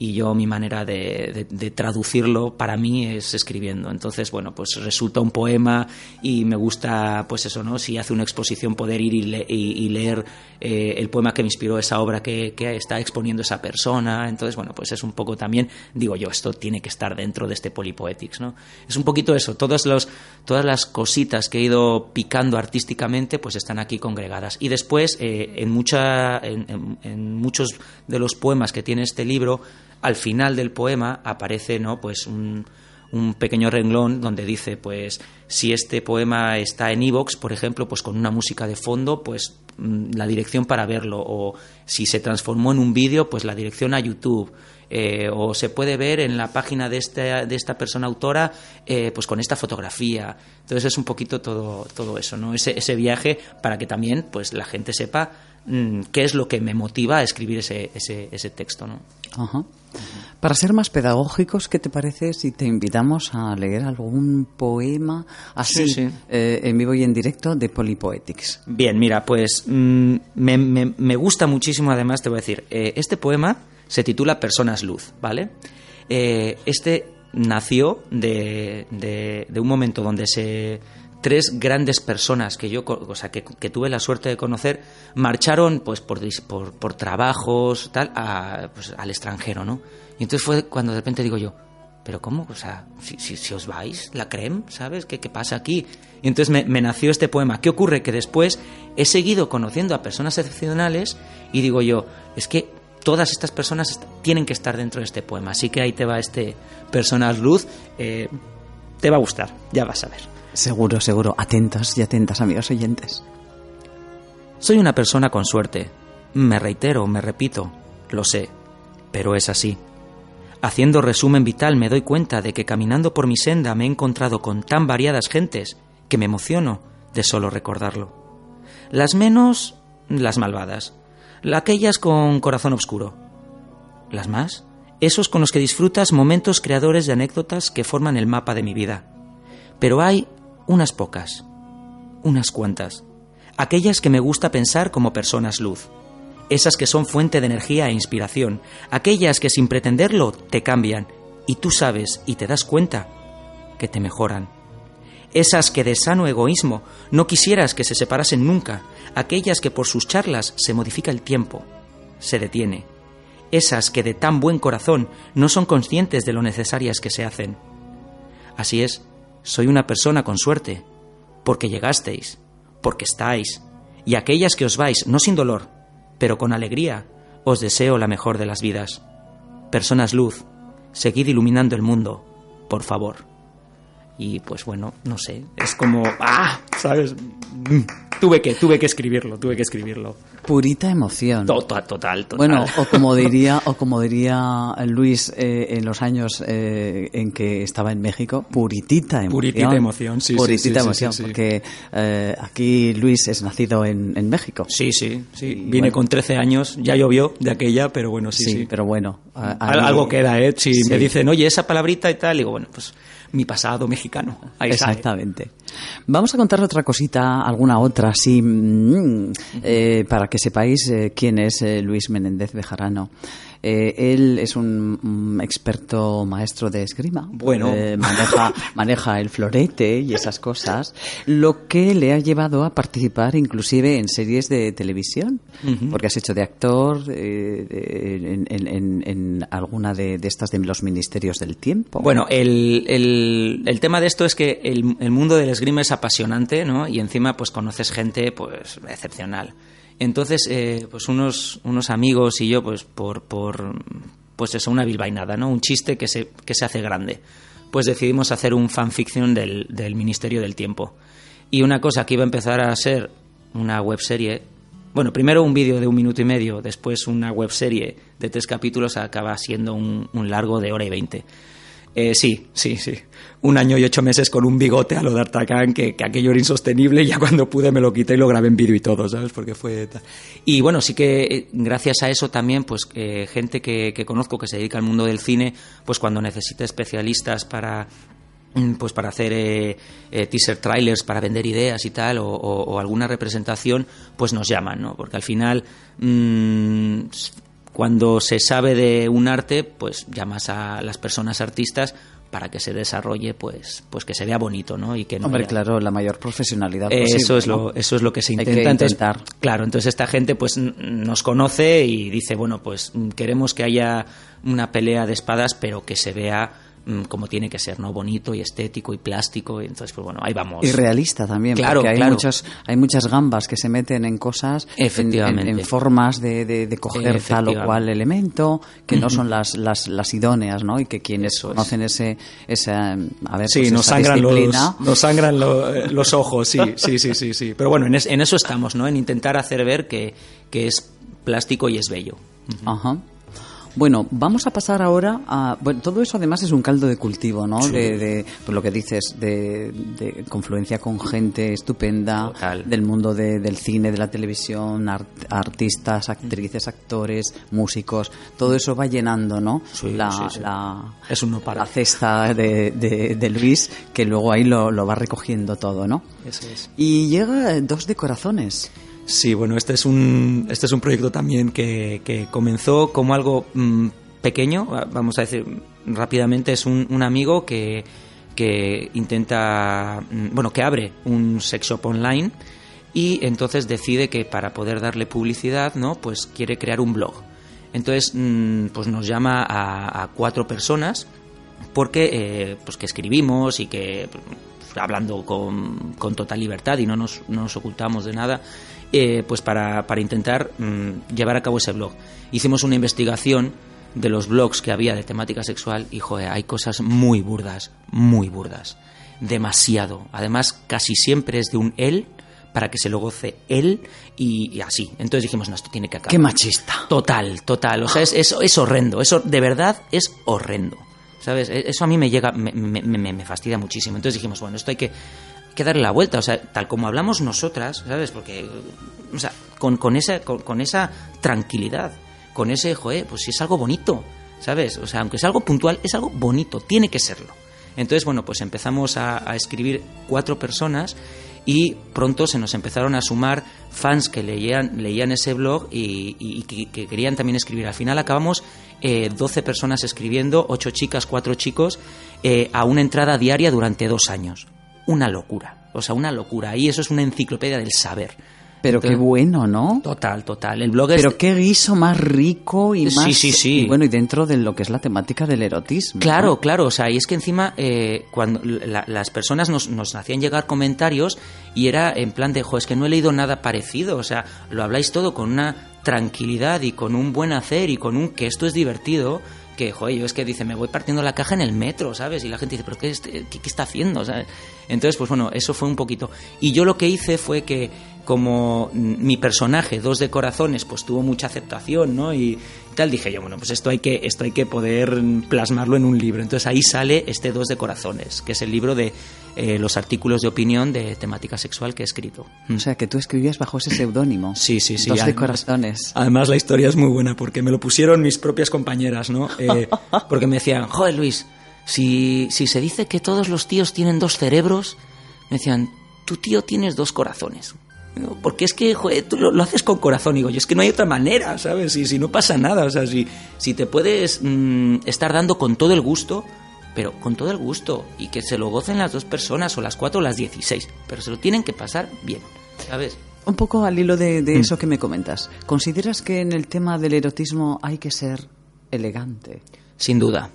Y yo mi manera de, traducirlo para mí es escribiendo. Entonces, bueno, pues resulta un poema y me gusta, pues eso, ¿no? Si hace una exposición poder ir y, le- y- leer eh, el poema que me inspiró esa obra que, está exponiendo esa persona. Entonces, bueno, pues es un poco también, digo yo, esto tiene que estar dentro de este Polypoetics, ¿no? Es un poquito eso, todos los, todas las cositas que he ido picando artísticamente, pues están aquí congregadas. Y después, eh, en, mucha, en muchos de los poemas que tiene este libro, al final del poema aparece, ¿no? Pues un, un pequeño renglón donde dice, pues, si este poema está en iVoox, por ejemplo, pues con una música de fondo, pues mm, la dirección para verlo, o si se transformó en un vídeo, pues la dirección a YouTube, eh, o se puede ver en la página de esta, de esta persona autora, eh, pues con esta fotografía. Entonces es un poquito todo, todo eso, ¿no? Ese, ese viaje para que también, pues, la gente sepa mm, qué es lo que me motiva a escribir ese, ese, ese texto, ¿no? Ajá. Para ser más pedagógicos, ¿qué te parece si te invitamos a leer algún poema así Sí, sí. eh, en vivo y en directo de Polypoetics? Bien, mira, pues mm, me, me- me gusta muchísimo, además, te voy a decir, eh, este poema se titula Personas Luz, ¿vale? Eh, este nació de, de- un momento donde se tres grandes personas que yo o sea, que, que tuve la suerte de conocer marcharon pues por, por, por trabajos tal a, pues, al extranjero no y entonces fue cuando de repente digo yo pero ¿cómo? O sea, si, si, os vais, la creme, ¿sabes? ¿Qué, qué pasa aquí? Y entonces me nació este poema. ¿Qué ocurre? Que después he seguido conociendo a personas excepcionales y digo yo, es que todas estas personas tienen que estar dentro de este poema. Así que ahí te va este Personas Luz. eh, te va a gustar, ya vas a ver. Seguro, seguro. Atentos y atentas, amigos oyentes. Soy una persona con suerte. Me reitero, me repito, lo sé, pero es así. Haciendo resumen vital me doy cuenta de que caminando por mi senda me he encontrado con tan variadas gentes que me emociono de solo recordarlo. Las menos, las malvadas. La- Aquellas con corazón oscuro. Las más, esos con los que disfrutas momentos creadores de anécdotas que forman el mapa de mi vida. Pero hay unas pocas, unas cuantas. Aquellas que me gusta pensar como personas luz. Esas que son fuente de energía e inspiración. Aquellas que sin pretenderlo te cambian. Y tú sabes y te das cuenta que te mejoran. Esas que de sano egoísmo no quisieras que se separasen nunca. Aquellas que por sus charlas se modifica el tiempo. Se detiene. Esas que de tan buen corazón no son conscientes de lo necesarias que se hacen. Así es, soy una persona con suerte, porque llegasteis, porque estáis, y aquellas que os vais, no sin dolor, pero con alegría, os deseo la mejor de las vidas. Personas luz, seguid iluminando el mundo, por favor. Y pues bueno, no sé, es como, ah, ¿sabes? Mm, Tuve que, tuve que escribirlo, tuve que escribirlo. Purita emoción. Total, total, total. Bueno, o como diría, o como diría Luis eh, en los años eh, en que estaba en México, puritita emoción. Puritita emoción, sí, sí, Puritita sí, emoción, sí, sí. porque eh, aquí Luis es nacido en, en México. Sí, sí, sí. Vine bueno. con 13 años, ya llovió de aquella, pero bueno, sí, sí. pero bueno. a- a Al- mí- Algo queda, ¿eh? Si me dicen, oye, esa palabrita y tal, digo, bueno, pues mi pasado mexicano. Sale. Exactamente. Vamos a contar otra cosita, alguna otra, sí, mm, eh, para que sepáis eh, quién es eh, Luis Menéndez Bejarano. Eh, él es un, experto maestro de esgrima. Bueno. Eh, maneja, maneja el florete y esas cosas, lo que le ha llevado a participar inclusive en series de televisión, porque has hecho de actor eh, en, en- en- en alguna de, de estas de los ministerios del tiempo. Bueno, el, el- el tema de esto es que el, el mundo del esgrima es apasionante, ¿no? Y encima, pues conoces gente, pues, excepcional. Entonces, eh, pues unos, unos amigos y yo, pues, por, por, pues eso, una bilbainada, ¿no? Un chiste que se, que se hace grande. Pues decidimos hacer un fanfiction del, del Ministerio del Tiempo. Y una cosa que iba a empezar a ser una webserie, bueno, primero un vídeo de un minuto y medio, después una webserie de tres capítulos, acaba siendo un, un largo de hora y veinte. Eh, sí, sí, sí. Un año y ocho meses con un bigote a lo de Artacán, que, que aquello era insostenible y ya cuando pude me lo quité y lo grabé en vídeo y todo, ¿sabes? Porque fue... Y bueno, sí que eh, gracias a eso también, pues eh, gente que, que conozco que se dedica al mundo del cine, pues cuando necesita especialistas para mm, pues para hacer eh, eh, teaser trailers para vender ideas y tal o, o- o alguna representación pues nos llaman no porque al final mm, cuando se sabe de un arte, pues llamas a las personas artistas para que se desarrolle, pues, pues que se vea bonito, ¿no? Y que no Hombre, haya- claro, la mayor profesionalidad Eh, posible, eso es ¿no? lo eso es lo que se Hay intenta Entonces, intentar. claro entonces esta gente pues nos conoce y dice bueno pues mm, queremos que haya una pelea de espadas pero que se vea como tiene que ser no bonito y estético y plástico y entonces pues bueno ahí vamos Y realista también, Claro, porque hay, claro. muchos, hay muchas gambas que se meten en cosas, en- Efectivamente. En, en formas de, de, de coger tal o cual elemento, que no son las, las, las idóneas, ¿no? Y que quienes Eso es. conocen ese, esa, a ver, Sí, pues nos esa sangran, los, nos sangran lo- eh, los ojos, sí, sí, sí, sí, sí. Pero bueno, en, es- en eso estamos, ¿no? En intentar hacer ver que, que es plástico y es bello. Ajá. Bueno, vamos a pasar ahora a... Bueno, todo eso además es un caldo de cultivo, ¿no? De, de pues lo que dices, de, de confluencia con gente estupenda, Total. del mundo de- del cine, de la televisión, art- artistas, actrices, actores, músicos, todo eso va llenando, ¿no? Sí, la, sí, la- Es un no la cesta de, Luis, que luego ahí lo, lo va recogiendo todo, ¿no? Eso es. Y llega Dos de Corazones. Sí, bueno, este es un, este es un proyecto también que, que comenzó como algo mm, pequeño, va- vamos a decir rápidamente, es un, un amigo que, que intenta, mm, bueno, que abre un sex shop online y entonces decide que para poder darle publicidad, ¿no? Pues quiere crear un blog. Entonces, mm, pues nos llama a, a cuatro personas porque eh, pues que escribimos y que pues, hablando con, con total libertad y no nos, no nos ocultamos de nada, eh, pues para, para intentar mm, llevar a cabo ese blog. Hicimos una investigación de los blogs que había de temática sexual y joder, hay cosas muy burdas, muy burdas, demasiado. Además, casi siempre es de un él para que se lo goce él y, y así. Entonces dijimos, no, esto tiene que acabar. ¡Qué machista! Total, total. O sea, es, es, es horrendo. Eso de verdad es horrendo. ¿Sabes? E- Eso a mí me llega, me, me- me- me fastidia muchísimo. Entonces dijimos, bueno, esto hay que, que darle la vuelta. O sea, tal como hablamos nosotras, ¿sabes? Porque, o sea, con, con esa, con, esa tranquilidad, con ese, joder, pues si es algo bonito, ¿sabes? O sea, aunque es algo puntual, es algo bonito, tiene que serlo. Entonces, bueno, pues empezamos a, escribir cuatro personas y pronto se nos empezaron a sumar fans que leían, leían ese blog y, que querían también escribir. Al final acabamos eh, 12 personas escribiendo, 8 chicas, 4 chicos, eh, a una entrada diaria durante dos años. Una locura, o sea, una locura. Y eso es una enciclopedia del saber. Pero qué Entonces- bueno, ¿no? Total, total. El blog es... Pero qué guiso más rico y Sí, más... sí, sí. Y bueno, y dentro de lo que es la temática del erotismo. Claro, ¿no? claro, o sea, y es que encima eh, cuando la- las personas nos, nos hacían llegar comentarios y era en plan de, jo, es que no he leído nada parecido, o sea, lo habláis todo con una tranquilidad y con un buen hacer y con un que esto es divertido, que, joder, yo es que dice, me voy partiendo la caja en el metro, ¿sabes? Y la gente dice, pero ¿qué, este- qué, qué está haciendo? ¿sabes? Entonces, pues bueno, eso fue un poquito. Y yo lo que hice fue que, como mm, mi personaje, dos de corazones, pues tuvo mucha aceptación, ¿no? Y tal, dije yo, bueno, pues esto hay que, esto hay que poder plasmarlo en un libro. Entonces ahí sale este dos de corazones, que es el libro de eh, los artículos de opinión de temática sexual que he escrito. O sea, que tú escribías bajo ese seudónimo. Sí, sí, sí. Dos de corazones. Además, la historia es muy buena porque me lo pusieron mis propias compañeras, ¿no? Eh, porque me decían, joder, Luis, si, si se dice que todos los tíos tienen dos cerebros, me decían, tu tío tienes dos corazones. Porque es que, joder, tú lo, lo haces con corazón. Digo, y es que no hay otra manera, ¿sabes? Y si no pasa nada, o sea, si, si te puedes mm, estar dando con todo el gusto, pero con todo el gusto, y que se lo gocen las dos personas, o las cuatro o las dieciséis, pero se lo tienen que pasar bien, ¿sabes? Un poco al hilo de, Mm. eso que me comentas. ¿Consideras que en el tema del erotismo hay que ser elegante? Sin duda,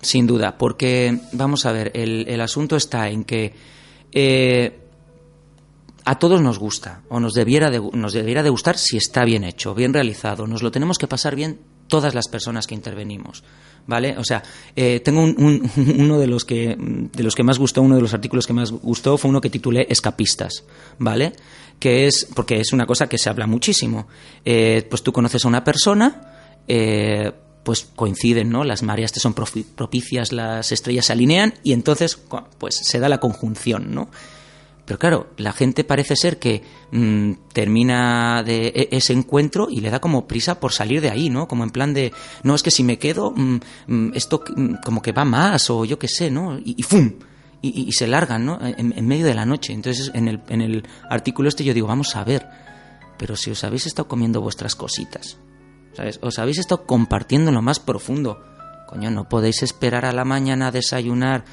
sin duda, porque vamos a ver, el, el asunto está en que eh, a todos nos gusta, o nos debiera, de, nos debiera de gustar si está bien hecho, bien realizado, nos lo tenemos que pasar bien todas las personas que intervenimos. ¿Vale? O sea, eh, tengo un- un- uno de los que de los que más gustó, uno de los artículos que más gustó fue uno que titulé Escapistas, ¿vale? Que es porque es una cosa que se habla muchísimo. Eh, pues tú conoces a una persona, eh, pues coinciden, ¿no? Las mareas te son propicias, las estrellas se alinean y entonces pues se da la conjunción, ¿no? Pero claro, la gente parece ser que mm, termina de e- ese encuentro y le da como prisa por salir de ahí, ¿no? Como en plan de, no, es que si me quedo, mm, mm, esto mm, como que va más o yo qué sé, ¿no? Y, ¡fum! Y se largan, ¿no? En, en medio de la noche. Entonces, en el, en el artículo este yo digo, vamos a ver, pero si os habéis estado comiendo vuestras cositas, ¿Sabes? Os habéis estado compartiendo en lo más profundo. Coño, no podéis esperar a la mañana a desayunar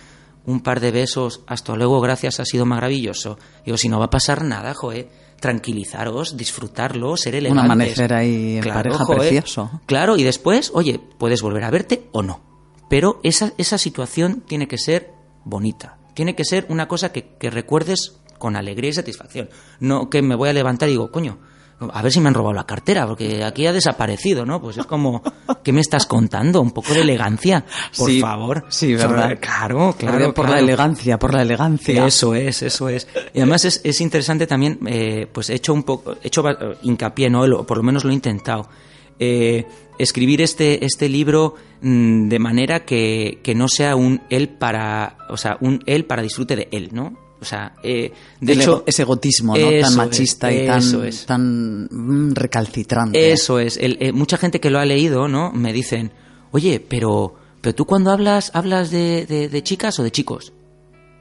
un par de besos, hasta luego, gracias, ha sido maravilloso. Digo, si no va a pasar nada, joe, tranquilizaros, disfrutarlo, ser elegantes. Un amanecer ahí en pareja joe. precioso. Claro, y después, oye, puedes volver a verte o no. Pero esa, esa situación tiene que ser bonita. Tiene que ser una cosa que, que recuerdes con alegría y satisfacción. No que me voy a levantar y digo, coño, a ver si me han robado la cartera, porque aquí ha desaparecido, ¿no? Pues es como, ¿qué me estás contando? Un poco de elegancia, por Sí, favor. sí, ¿verdad? Claro, claro. por la elegancia, por la elegancia. Eso es, eso es. Y además es, es interesante también, eh, pues he hecho un poco, he hecho hincapié, ¿no? Lo- por lo menos lo he intentado. Eh, escribir este, este libro mm, de manera que, que no sea un él para, o sea, un él para disfrute de él, ¿no? O sea, eh, de El hecho, ese egotismo, ¿no? Tan es, machista y tan, es. tan mm, recalcitrante. Eso es. El- eh, mucha gente que lo ha leído, ¿no? Me dicen, oye, pero, pero tú cuando hablas, hablas de, de- de chicas o de chicos.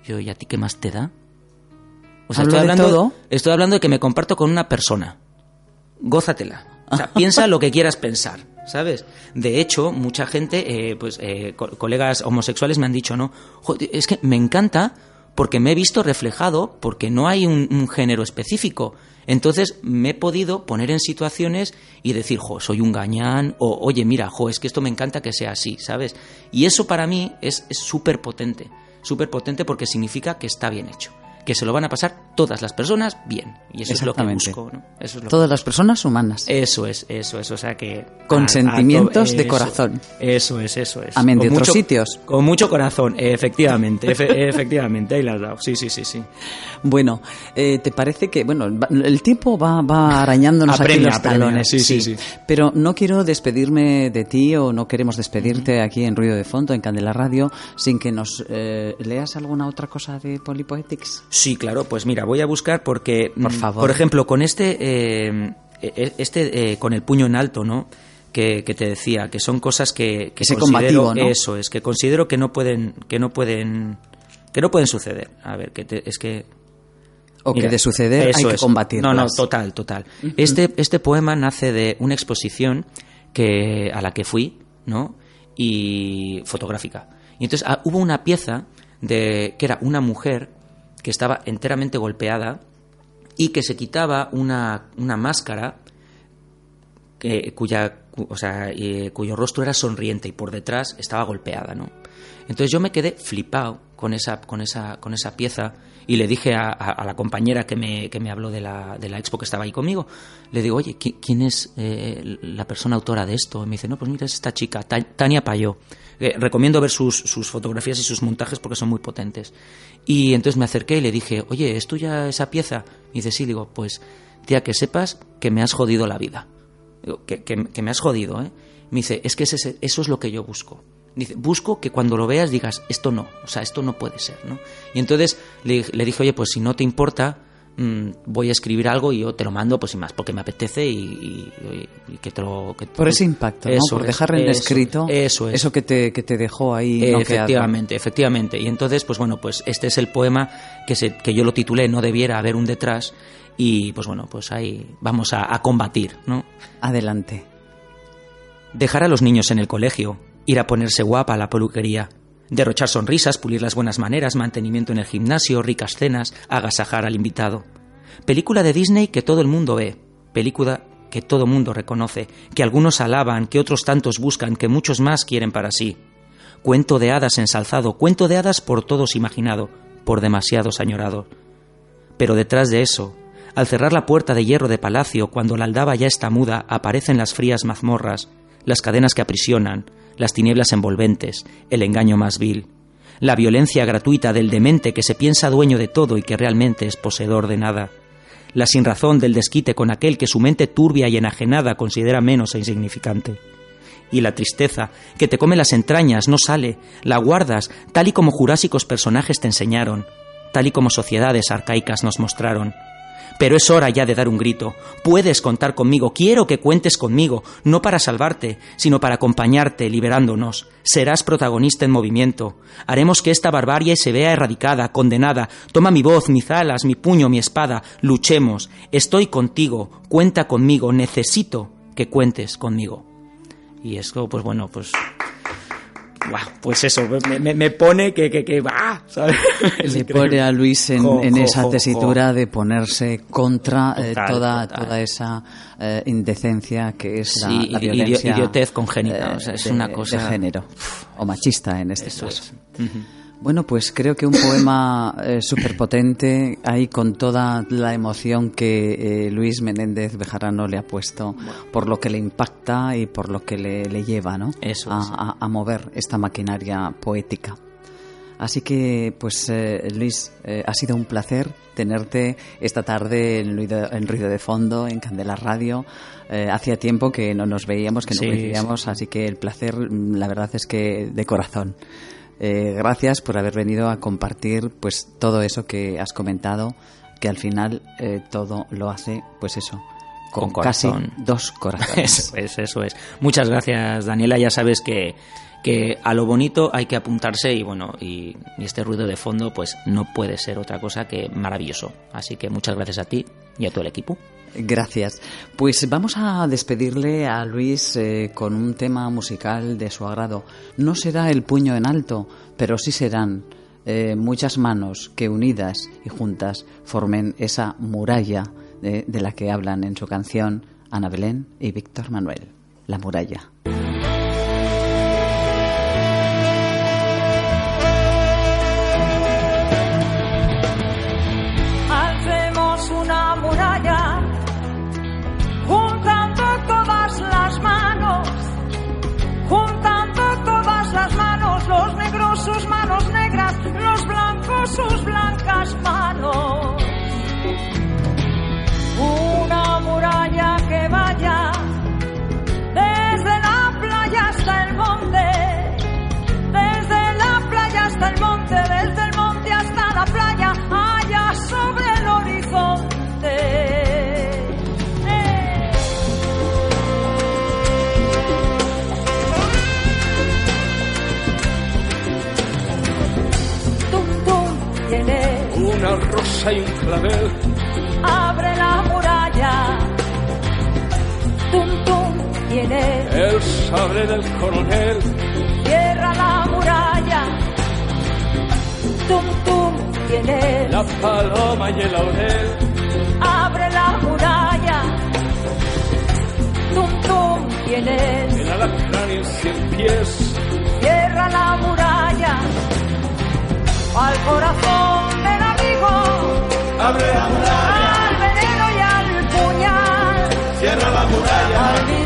Yo, ¿y a ti qué más te da? O Hablo estoy de hablando, todo. estoy hablando de que me comparto con una persona. Gózatela. O sea, piensa lo que quieras pensar, ¿sabes? De hecho, mucha gente, eh, pues eh, co- colegas homosexuales me han dicho, ¿no? "Joder, es que me encanta porque me he visto reflejado, porque no hay un, género específico. Entonces me he podido poner en situaciones y decir, jo, soy un gañán, o oye, mira, jo, es que esto me encanta que sea así, ¿sabes? Y eso para mí es es súper potente, súper potente porque significa que está bien hecho, que se lo van a pasar todas las personas bien. Y eso es lo que busco, ¿no? Eso es lo que Todas las personas humanas. eso es, eso es, o sea que... Con a- a sentimientos to- de corazón. Eso es, eso es. Amén de otros mucho- sitios. Con mucho corazón, efectivamente, efe- efectivamente, ahí la has dado, sí, sí, sí, sí. Bueno, eh, ¿te parece que, bueno, el tiempo va, va arañándonos aquí Apremia, los apremia, talones? sí, sí, sí. Pero no quiero despedirme de ti o no queremos despedirte aquí en Ruido de Fondo, en Candela Radio, sin que nos eh, leas alguna otra cosa de Polypoetics. Sí, claro, pues mira, voy a buscar porque, Por mm, favor. por ejemplo, con este, eh, eh, este eh, con el puño en alto, ¿no? Que, que te decía, que son cosas que, que Ese considero, combativo, ¿no? eso es, que considero que no pueden, que no pueden, que no pueden suceder. A ver, que te- es que O Mira, que de suceder hay que combatirlas. No, no, total, total. Este, este poema nace de una exposición que, a la que fui, ¿no? Y fotográfica. Y entonces ah, hubo una pieza de que era una mujer que estaba enteramente golpeada y que se quitaba una, una máscara que, cuya, cu- o sea, eh, cuyo rostro era sonriente y por detrás estaba golpeada, ¿no? Entonces yo me quedé flipado con esa, con esa, con esa pieza y le dije a, la compañera que me, que me habló de la, de la expo que estaba ahí conmigo, le digo, oye, ¿qui- ¿quién es eh, la persona autora de esto? Y me dice, no, pues mira, es esta chica, Ta- Tania Payó. Eh, recomiendo ver sus, sus fotografías y sus montajes porque son muy potentes. Y entonces me acerqué y le dije, oye, ¿es tuya esa pieza? Y dice, sí, digo, pues, tía, que sepas que me has jodido la vida. Digo, que, que- me has jodido, ¿eh? Me dice, es que ese- eso es lo que yo busco. Dice, busco que cuando lo veas digas, esto no, o sea, esto no puede ser, ¿no? Y entonces le, le dije, oye, pues si no te importa, mm, voy a escribir algo y yo te lo mando, pues sin más, porque me apetece y, y- y que te lo... que- Por ese impacto, ¿no? Eso Por es, dejar en eso, escrito Eso es. eso que te, que te dejó ahí Eh, efectivamente, efectivamente. Y entonces, pues bueno, pues este es el poema que, se, que yo lo titulé No debiera haber un detrás y pues bueno, pues ahí vamos a, a combatir, ¿no? Adelante. Dejar a los niños en el colegio, ir a ponerse guapa a la peluquería, derrochar sonrisas, pulir las buenas maneras, mantenimiento en el gimnasio, ricas cenas, agasajar al invitado. Película de Disney que todo el mundo ve, película que todo mundo reconoce, que algunos alaban, que otros tantos buscan, que muchos más quieren para sí. Cuento de hadas ensalzado, cuento de hadas por todos imaginado, por demasiados añorado. Pero detrás de eso, al cerrar la puerta de hierro de palacio, cuando la aldaba ya está muda, aparecen las frías mazmorras, las cadenas que aprisionan, las tinieblas envolventes, el engaño más vil, la violencia gratuita del demente que se piensa dueño de todo y que realmente es poseedor de nada, la sinrazón del desquite con aquel que su mente turbia y enajenada considera menos e insignificante. Y la tristeza, que te come las entrañas, no sale, la guardas, tal y como jurásicos personajes te enseñaron, tal y como sociedades arcaicas nos mostraron. Pero es hora ya de dar un grito. Puedes contar conmigo, quiero que cuentes conmigo, no para salvarte, sino para acompañarte, liberándonos. Serás protagonista en movimiento. Haremos que esta barbarie se vea erradicada, condenada. Toma mi voz, mis alas, mi puño, mi espada. Luchemos. Estoy contigo. Cuenta conmigo. Necesito que cuentes conmigo. Y esto, pues bueno, pues Buah, pues eso, me, me- me pone que, que, que va, ¿sabes? Es Le pone a Luis en, Jo, en jo, esa jo, tesitura de ponerse contra eh, Total, toda, total. toda esa eh, indecencia que es la, Sí, violencia. eh, idiotez congénita, o sea, es de- una cosa- De género, o machista en este Eso caso. es. Bueno, pues creo que un poema eh, súper potente, ahí con toda la emoción que eh, Luis Menéndez Bejarano le ha puesto, por lo que le impacta y por lo que le, le lleva ¿no? Eso a, a- a mover esta maquinaria poética. Así que, pues, eh, Luis, eh, ha sido un placer tenerte esta tarde en Ruido, en Ruido de Fondo, en Candela Radio. Eh, hacía tiempo que no nos veíamos, que no Sí, coincidíamos, así que el placer, mm, la verdad es que de corazón. Eh, gracias por haber venido a compartir pues todo eso que has comentado, que al final eh, todo lo hace, pues eso, con, Con casi dos corazones. Eso es, eso es. Muchas gracias, Daniela. Ya sabes que, que a lo bonito hay que apuntarse y bueno, y, y este ruido de fondo pues no puede ser otra cosa que maravilloso. Así que muchas gracias a ti y a todo el equipo. Gracias. Pues vamos a despedirle a Luis eh, con un tema musical de su agrado. No será el puño en alto, pero sí serán eh, muchas manos que unidas y juntas formen esa muralla de, de la que hablan en su canción Ana Belén y Víctor Manuel. La muralla. Sus blancas manos. Una muralla que vaya Una rosa y un clavel, abre la muralla. Tum, tum, tiene, el sable del coronel, cierra la muralla. Tum, tum, tiene, la paloma y el laurel, abre la muralla. Tum, tum, tienes, el alacrán y el cien pies, cierra la muralla. Al corazón abre la muralla, al veneno y al puñal, cierra la muralla,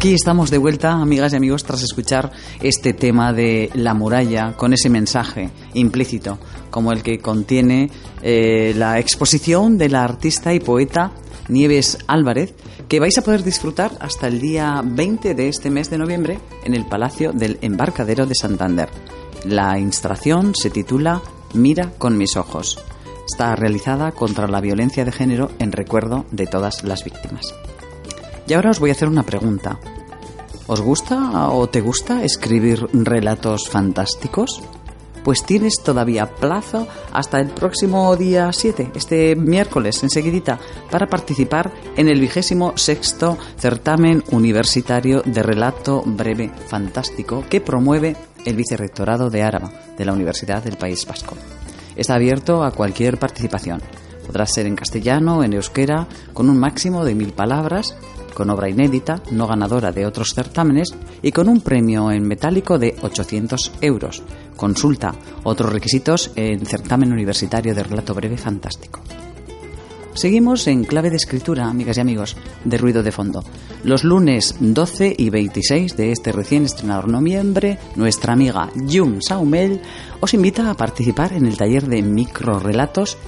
Aquí estamos de vuelta, amigas y amigos, tras escuchar este tema de la muralla con ese mensaje implícito, como el que contiene eh, la exposición de la artista y poeta Nieves Álvarez, que vais a poder disfrutar hasta el día 20 de este mes de noviembre en el Palacio del Embarcadero de Santander. La instalación se titula Mira con mis ojos. Está realizada contra la violencia de género en recuerdo de todas las víctimas. Y ahora os voy a hacer una pregunta. ¿Os gusta o te gusta escribir relatos fantásticos? Pues tienes todavía plazo hasta el próximo día 7, este miércoles, enseguidita, para participar en el vigésimo sexto certamen universitario de relato breve fantástico que promueve el Vicerrectorado de Áraba de la Universidad del País Vasco. Está abierto a cualquier participación. Podrá ser en castellano, en euskera, con un máximo de mil palabras, con obra inédita, no ganadora de otros certámenes y con un premio en metálico de 800 euros. Consulta otros requisitos en certamen universitario de relato breve fantástico. Seguimos en clave de escritura, amigas y amigos, de ruido de fondo. Los lunes 12 y 26 de este recién estrenado noviembre, nuestra amiga Jung Saumel os invita a participar en el taller de microrelatos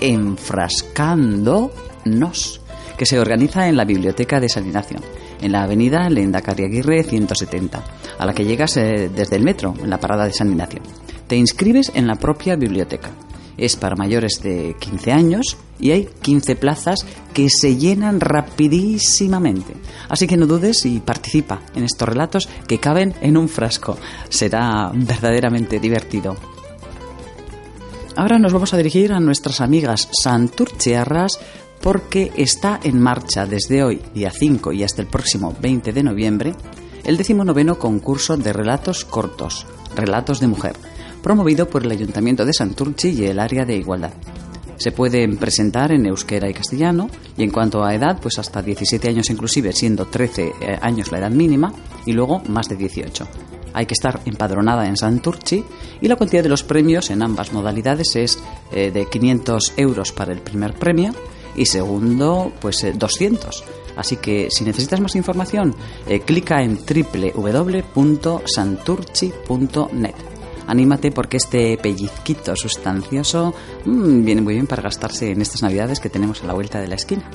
Enfrascándonos, que se organiza en la Biblioteca de San Ignacio, en la avenida Lendakari Aguirre 170, a la que llegas eh, desde el metro, en la parada de San Ignacio. Te inscribes en la propia biblioteca es para mayores de 15 años y hay 15 plazas que se llenan rapidísimamente. Así que no dudes y participa en estos relatos que caben en un frasco. Será verdaderamente divertido. Ahora nos vamos a dirigir a nuestras amigas Santurciarras porque está en marcha desde hoy, día 5 y hasta el próximo 20 de noviembre, el decimonoveno concurso de relatos cortos, Relatos de Mujer promovido por el Ayuntamiento de Santurchi y el área de igualdad. Se pueden presentar en euskera y castellano y en cuanto a edad, pues hasta 17 años inclusive, siendo 13 eh, años la edad mínima y luego más de 18. Hay que estar empadronada en Santurchi y la cuantía de los premios en ambas modalidades es eh, de 500 euros para el primer premio y segundo, pues 200. Eh, Así que si necesitas más información, clica en www.santurchi.net anímate porque este pellizquito sustancioso mm, viene muy bien para gastarse en estas navidades que tenemos a la vuelta de la esquina.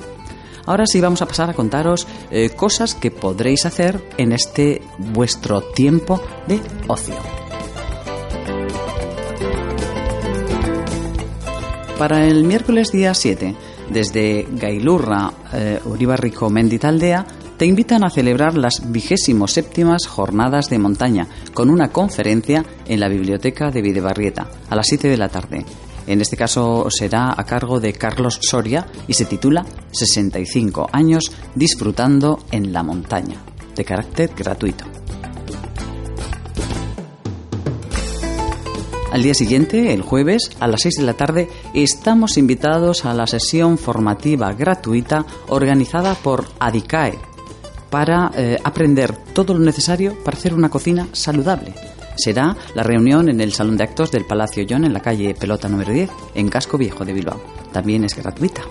Ahora sí vamos a pasar a contaros eh, cosas que podréis hacer en este vuestro tiempo de ocio. Para el miércoles día 7, desde Gailurra, eh, Uribarrico, Menditaldea, te invitan a celebrar las vigésimo séptimas jornadas de montaña con una conferencia en la biblioteca de Videbarrieta a las 7 de la tarde. En este caso será a cargo de Carlos Soria y se titula 65 años disfrutando en la montaña, de carácter gratuito. Al día siguiente, el jueves, a las 6 de la tarde, estamos invitados a la sesión formativa gratuita organizada por ADICAE, para eh, aprender todo lo necesario para hacer una cocina saludable. Será la reunión en el Salón de Actos del Palacio John en la calle Pelota número 10, en Casco Viejo de Bilbao. También es gratuita.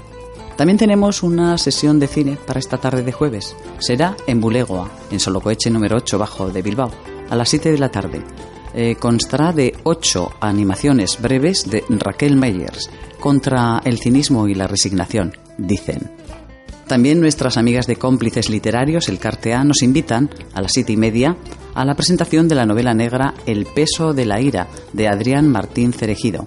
También tenemos una sesión de cine para esta tarde de jueves. Será en Bulegoa, en Solocoeche número 8, bajo de Bilbao, a las 7 de la tarde. Eh, constará de ocho animaciones breves de Raquel Meyers contra el cinismo y la resignación, dicen. También nuestras amigas de cómplices literarios, el Cartea, nos invitan a las siete y media a la presentación de la novela negra El peso de la ira de Adrián Martín Cerejido.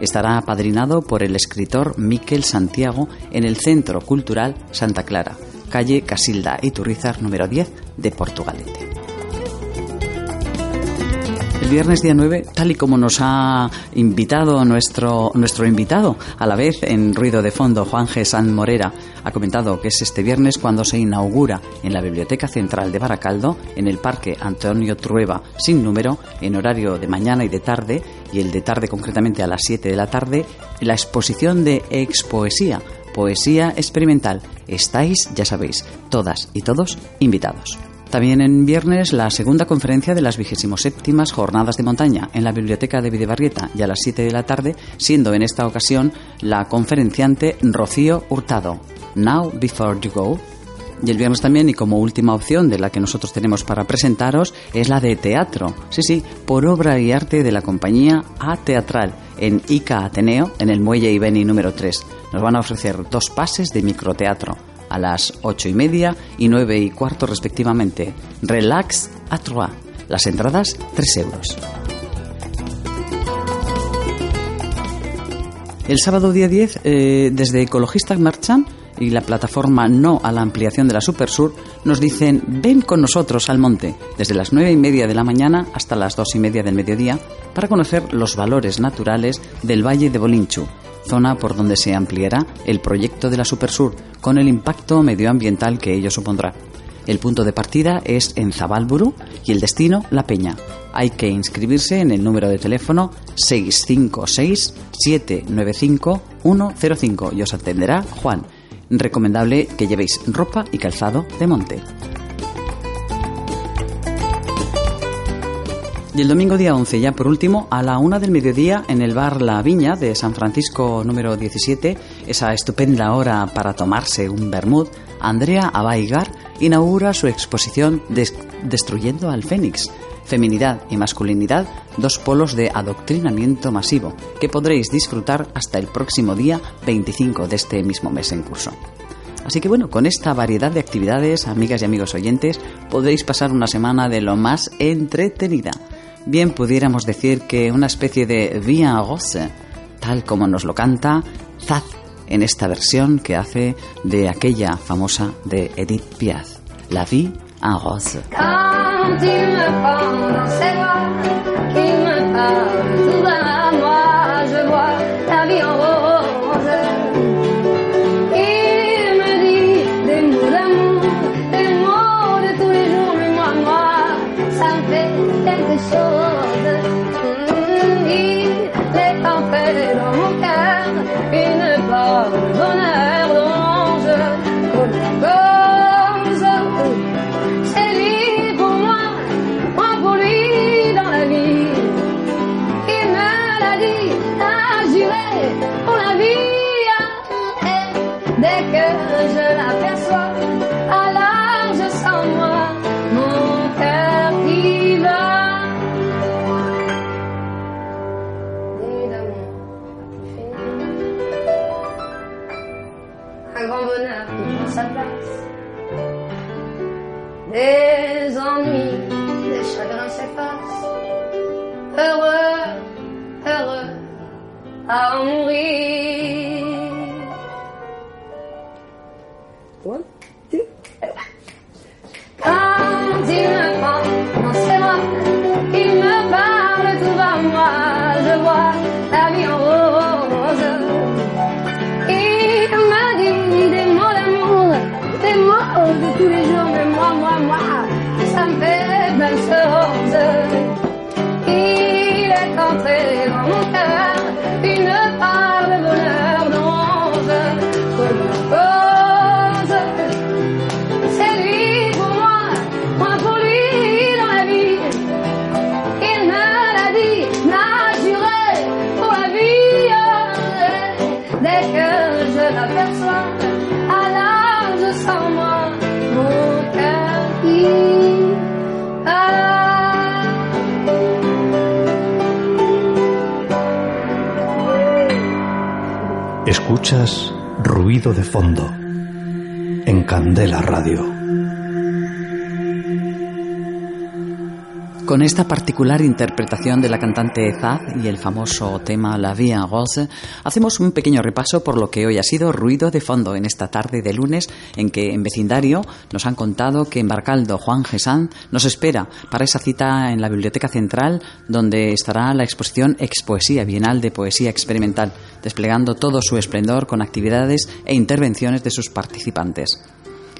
Estará apadrinado por el escritor Miquel Santiago en el Centro Cultural Santa Clara, calle Casilda Iturrizar número 10 de Portugalete viernes día 9, tal y como nos ha invitado nuestro, nuestro invitado, a la vez en ruido de fondo, Juan G. San Morera, ha comentado que es este viernes cuando se inaugura en la Biblioteca Central de Baracaldo, en el Parque Antonio Trueba, sin número, en horario de mañana y de tarde, y el de tarde concretamente a las 7 de la tarde, la exposición de Expoesía, poesía experimental. Estáis, ya sabéis, todas y todos invitados. También en viernes la segunda conferencia de las 27 Jornadas de Montaña en la Biblioteca de Videbarrieta y a las 7 de la tarde, siendo en esta ocasión la conferenciante Rocío Hurtado. Now Before You Go. Y el viernes también, y como última opción de la que nosotros tenemos para presentaros, es la de teatro. Sí, sí, por obra y arte de la compañía A Teatral, en ICA Ateneo, en el Muelle Ibeni número 3. Nos van a ofrecer dos pases de microteatro a las ocho y media y nueve y cuarto respectivamente. Relax a Trois. Las entradas, 3 euros. El sábado día 10, eh, desde Ecologistas Marchan y la plataforma No a la ampliación de la Supersur, nos dicen ven con nosotros al monte, desde las nueve y media de la mañana hasta las dos y media del mediodía, para conocer los valores naturales del Valle de Bolinchu, zona por donde se ampliará el proyecto de la Supersur, con el impacto medioambiental que ello supondrá. El punto de partida es en Zabalburu y el destino La Peña. Hay que inscribirse en el número de teléfono 656-795-100 105 y os atenderá Juan. Recomendable que llevéis ropa y calzado de monte. Y el domingo día 11, ya por último, a la una del mediodía en el bar La Viña de San Francisco número 17, esa estupenda hora para tomarse un vermut, Andrea Abaigar inaugura su exposición Des- Destruyendo al Fénix. Feminidad y masculinidad, dos polos de adoctrinamiento masivo, que podréis disfrutar hasta el próximo día 25 de este mismo mes en curso. Así que bueno, con esta variedad de actividades, amigas y amigos oyentes, podréis pasar una semana de lo más entretenida. Bien pudiéramos decir que una especie de Via Rose, tal como nos lo canta Zaz en esta versión que hace de aquella famosa de Edith Piaf, la vie en rose. Dès que je l'aperçois, Candela Radio. Con esta particular interpretación de la cantante Zaz y el famoso tema La en Rose, hacemos un pequeño repaso por lo que hoy ha sido ruido de fondo en esta tarde de lunes, en que en vecindario nos han contado que en Barcaldo Juan Gesán nos espera para esa cita en la Biblioteca Central, donde estará la exposición Expoesía Bienal de Poesía Experimental, desplegando todo su esplendor con actividades e intervenciones de sus participantes.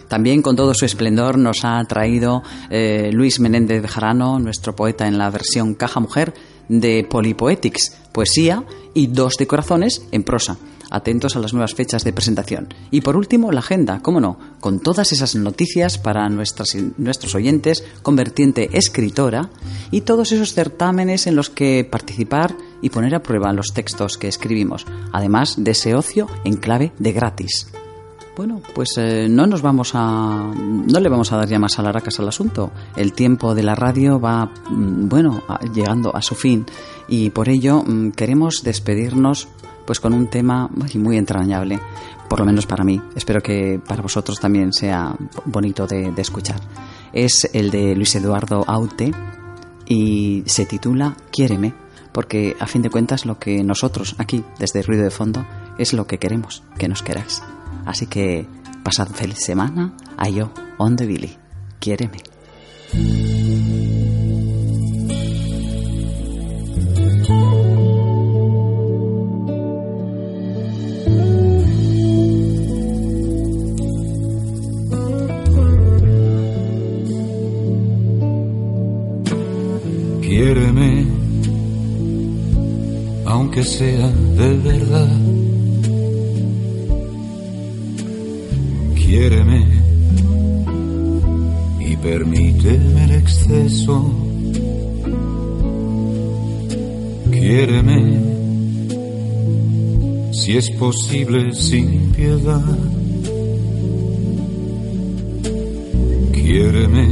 También con todo su esplendor nos ha traído eh, Luis Menéndez Bejarano, nuestro poeta en la versión Caja Mujer de Polypoetics, poesía y dos de corazones en prosa. Atentos a las nuevas fechas de presentación. Y por último, la agenda, cómo no, con todas esas noticias para nuestras, nuestros oyentes con vertiente escritora y todos esos certámenes en los que participar y poner a prueba los textos que escribimos, además de ese ocio en clave de gratis. Bueno, pues eh, no nos vamos a. No le vamos a dar ya más alaracas al asunto. El tiempo de la radio va, mm, bueno, llegando a su fin y por ello mm, queremos despedirnos pues con un tema muy, muy entrañable, por lo menos para mí. Espero que para vosotros también sea bonito de, de escuchar. Es el de Luis Eduardo Aute y se titula Quiéreme, porque a fin de cuentas lo que nosotros aquí, desde Ruido de Fondo, es lo que queremos, que nos queráis. Así que pasad feliz semana, a yo, on the Billy. Quiéreme. Quiéreme, aunque sea de verdad. Y permíteme el exceso. Quiéreme si es posible sin piedad. Quiéreme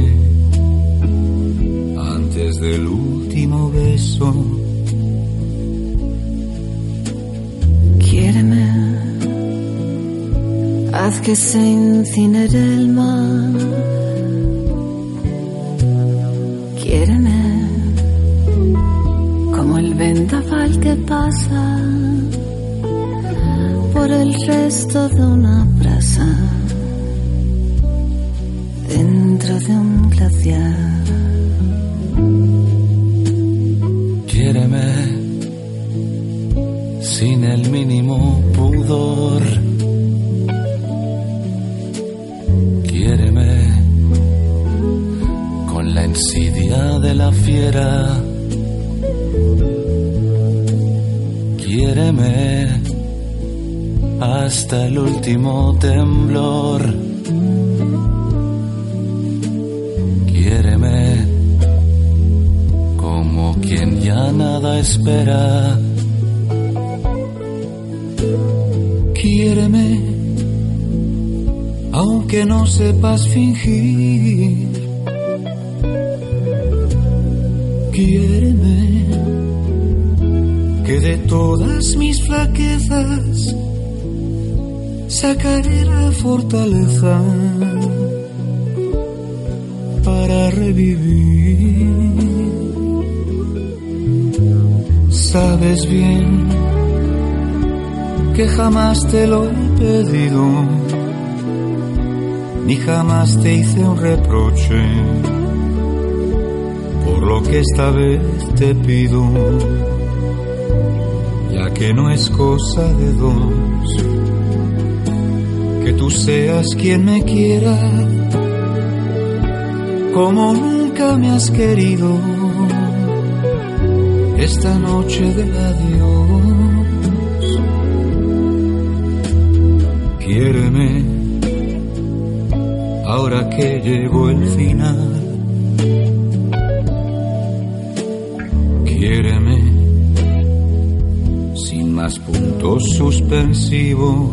antes del último beso. Quiéreme, haz que se incinere el mar. Vendaval que pasa por el resto de una brasa dentro de un glaciar. Quiéreme sin el mínimo pudor. Quiéreme con la insidia de la fiera. Quiéreme hasta el último temblor. Quiéreme como quien ya nada espera. Quiéreme, aunque no sepas fingir. Quiéreme, de todas mis flaquezas sacaré la fortaleza para revivir. Sabes bien que jamás te lo he pedido, ni jamás te hice un reproche por lo que esta vez te pido, que no es cosa de dos que tú seas quien me quiera, como nunca me has querido esta noche del adiós. Quiéreme ahora que llegó el final. Más puntos suspensivos.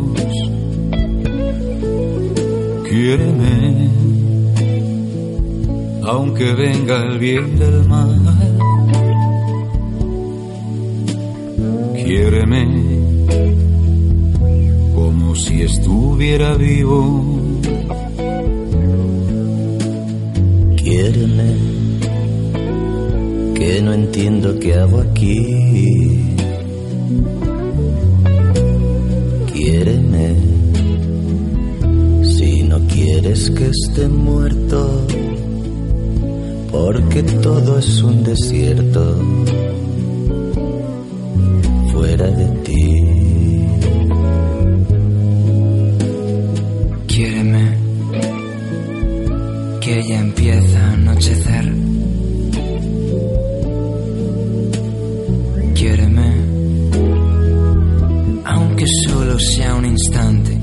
Quiéreme, aunque venga el bien del mal. Quiéreme, como si estuviera vivo. Quiéreme, que no entiendo qué hago aquí. Esté muerto, porque todo es un desierto fuera de ti. Quiéreme, que ya empieza a anochecer. Quiéreme, aunque solo sea un instante.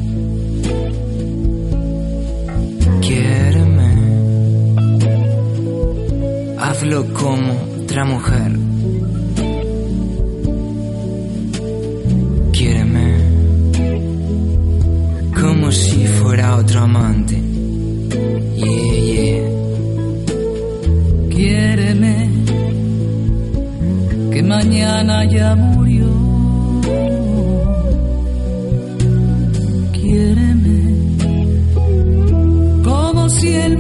Como otra mujer. Quiéreme, como si fuera otro amante. Yeah, yeah. Quiéreme, que mañana ya murió. Quiéreme, como si el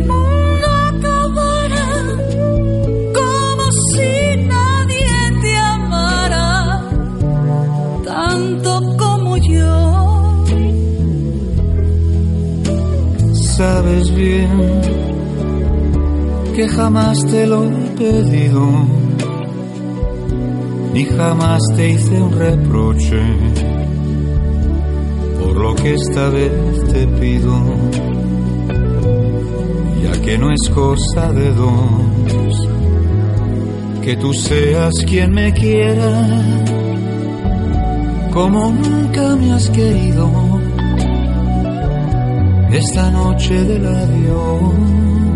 que jamás te lo he pedido, ni jamás te hice un reproche por lo que esta vez te pido, ya que no es cosa de dos, que tú seas quien me quiera, como nunca me has querido esta noche del adiós.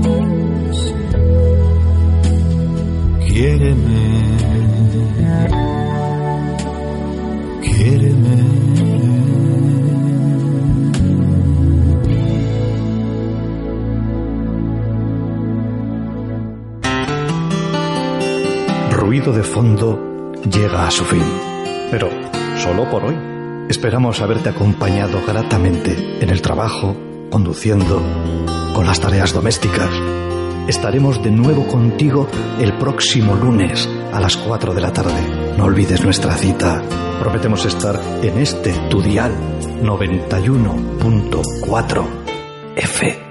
Ruido de fondo llega a su fin, pero solo por hoy. Esperamos haberte acompañado gratamente en el trabajo, conduciendo, con las tareas domésticas. Estaremos de nuevo contigo el próximo lunes a las 4 de la tarde. No olvides nuestra cita. Prometemos estar en este tu dial 91.4 FM.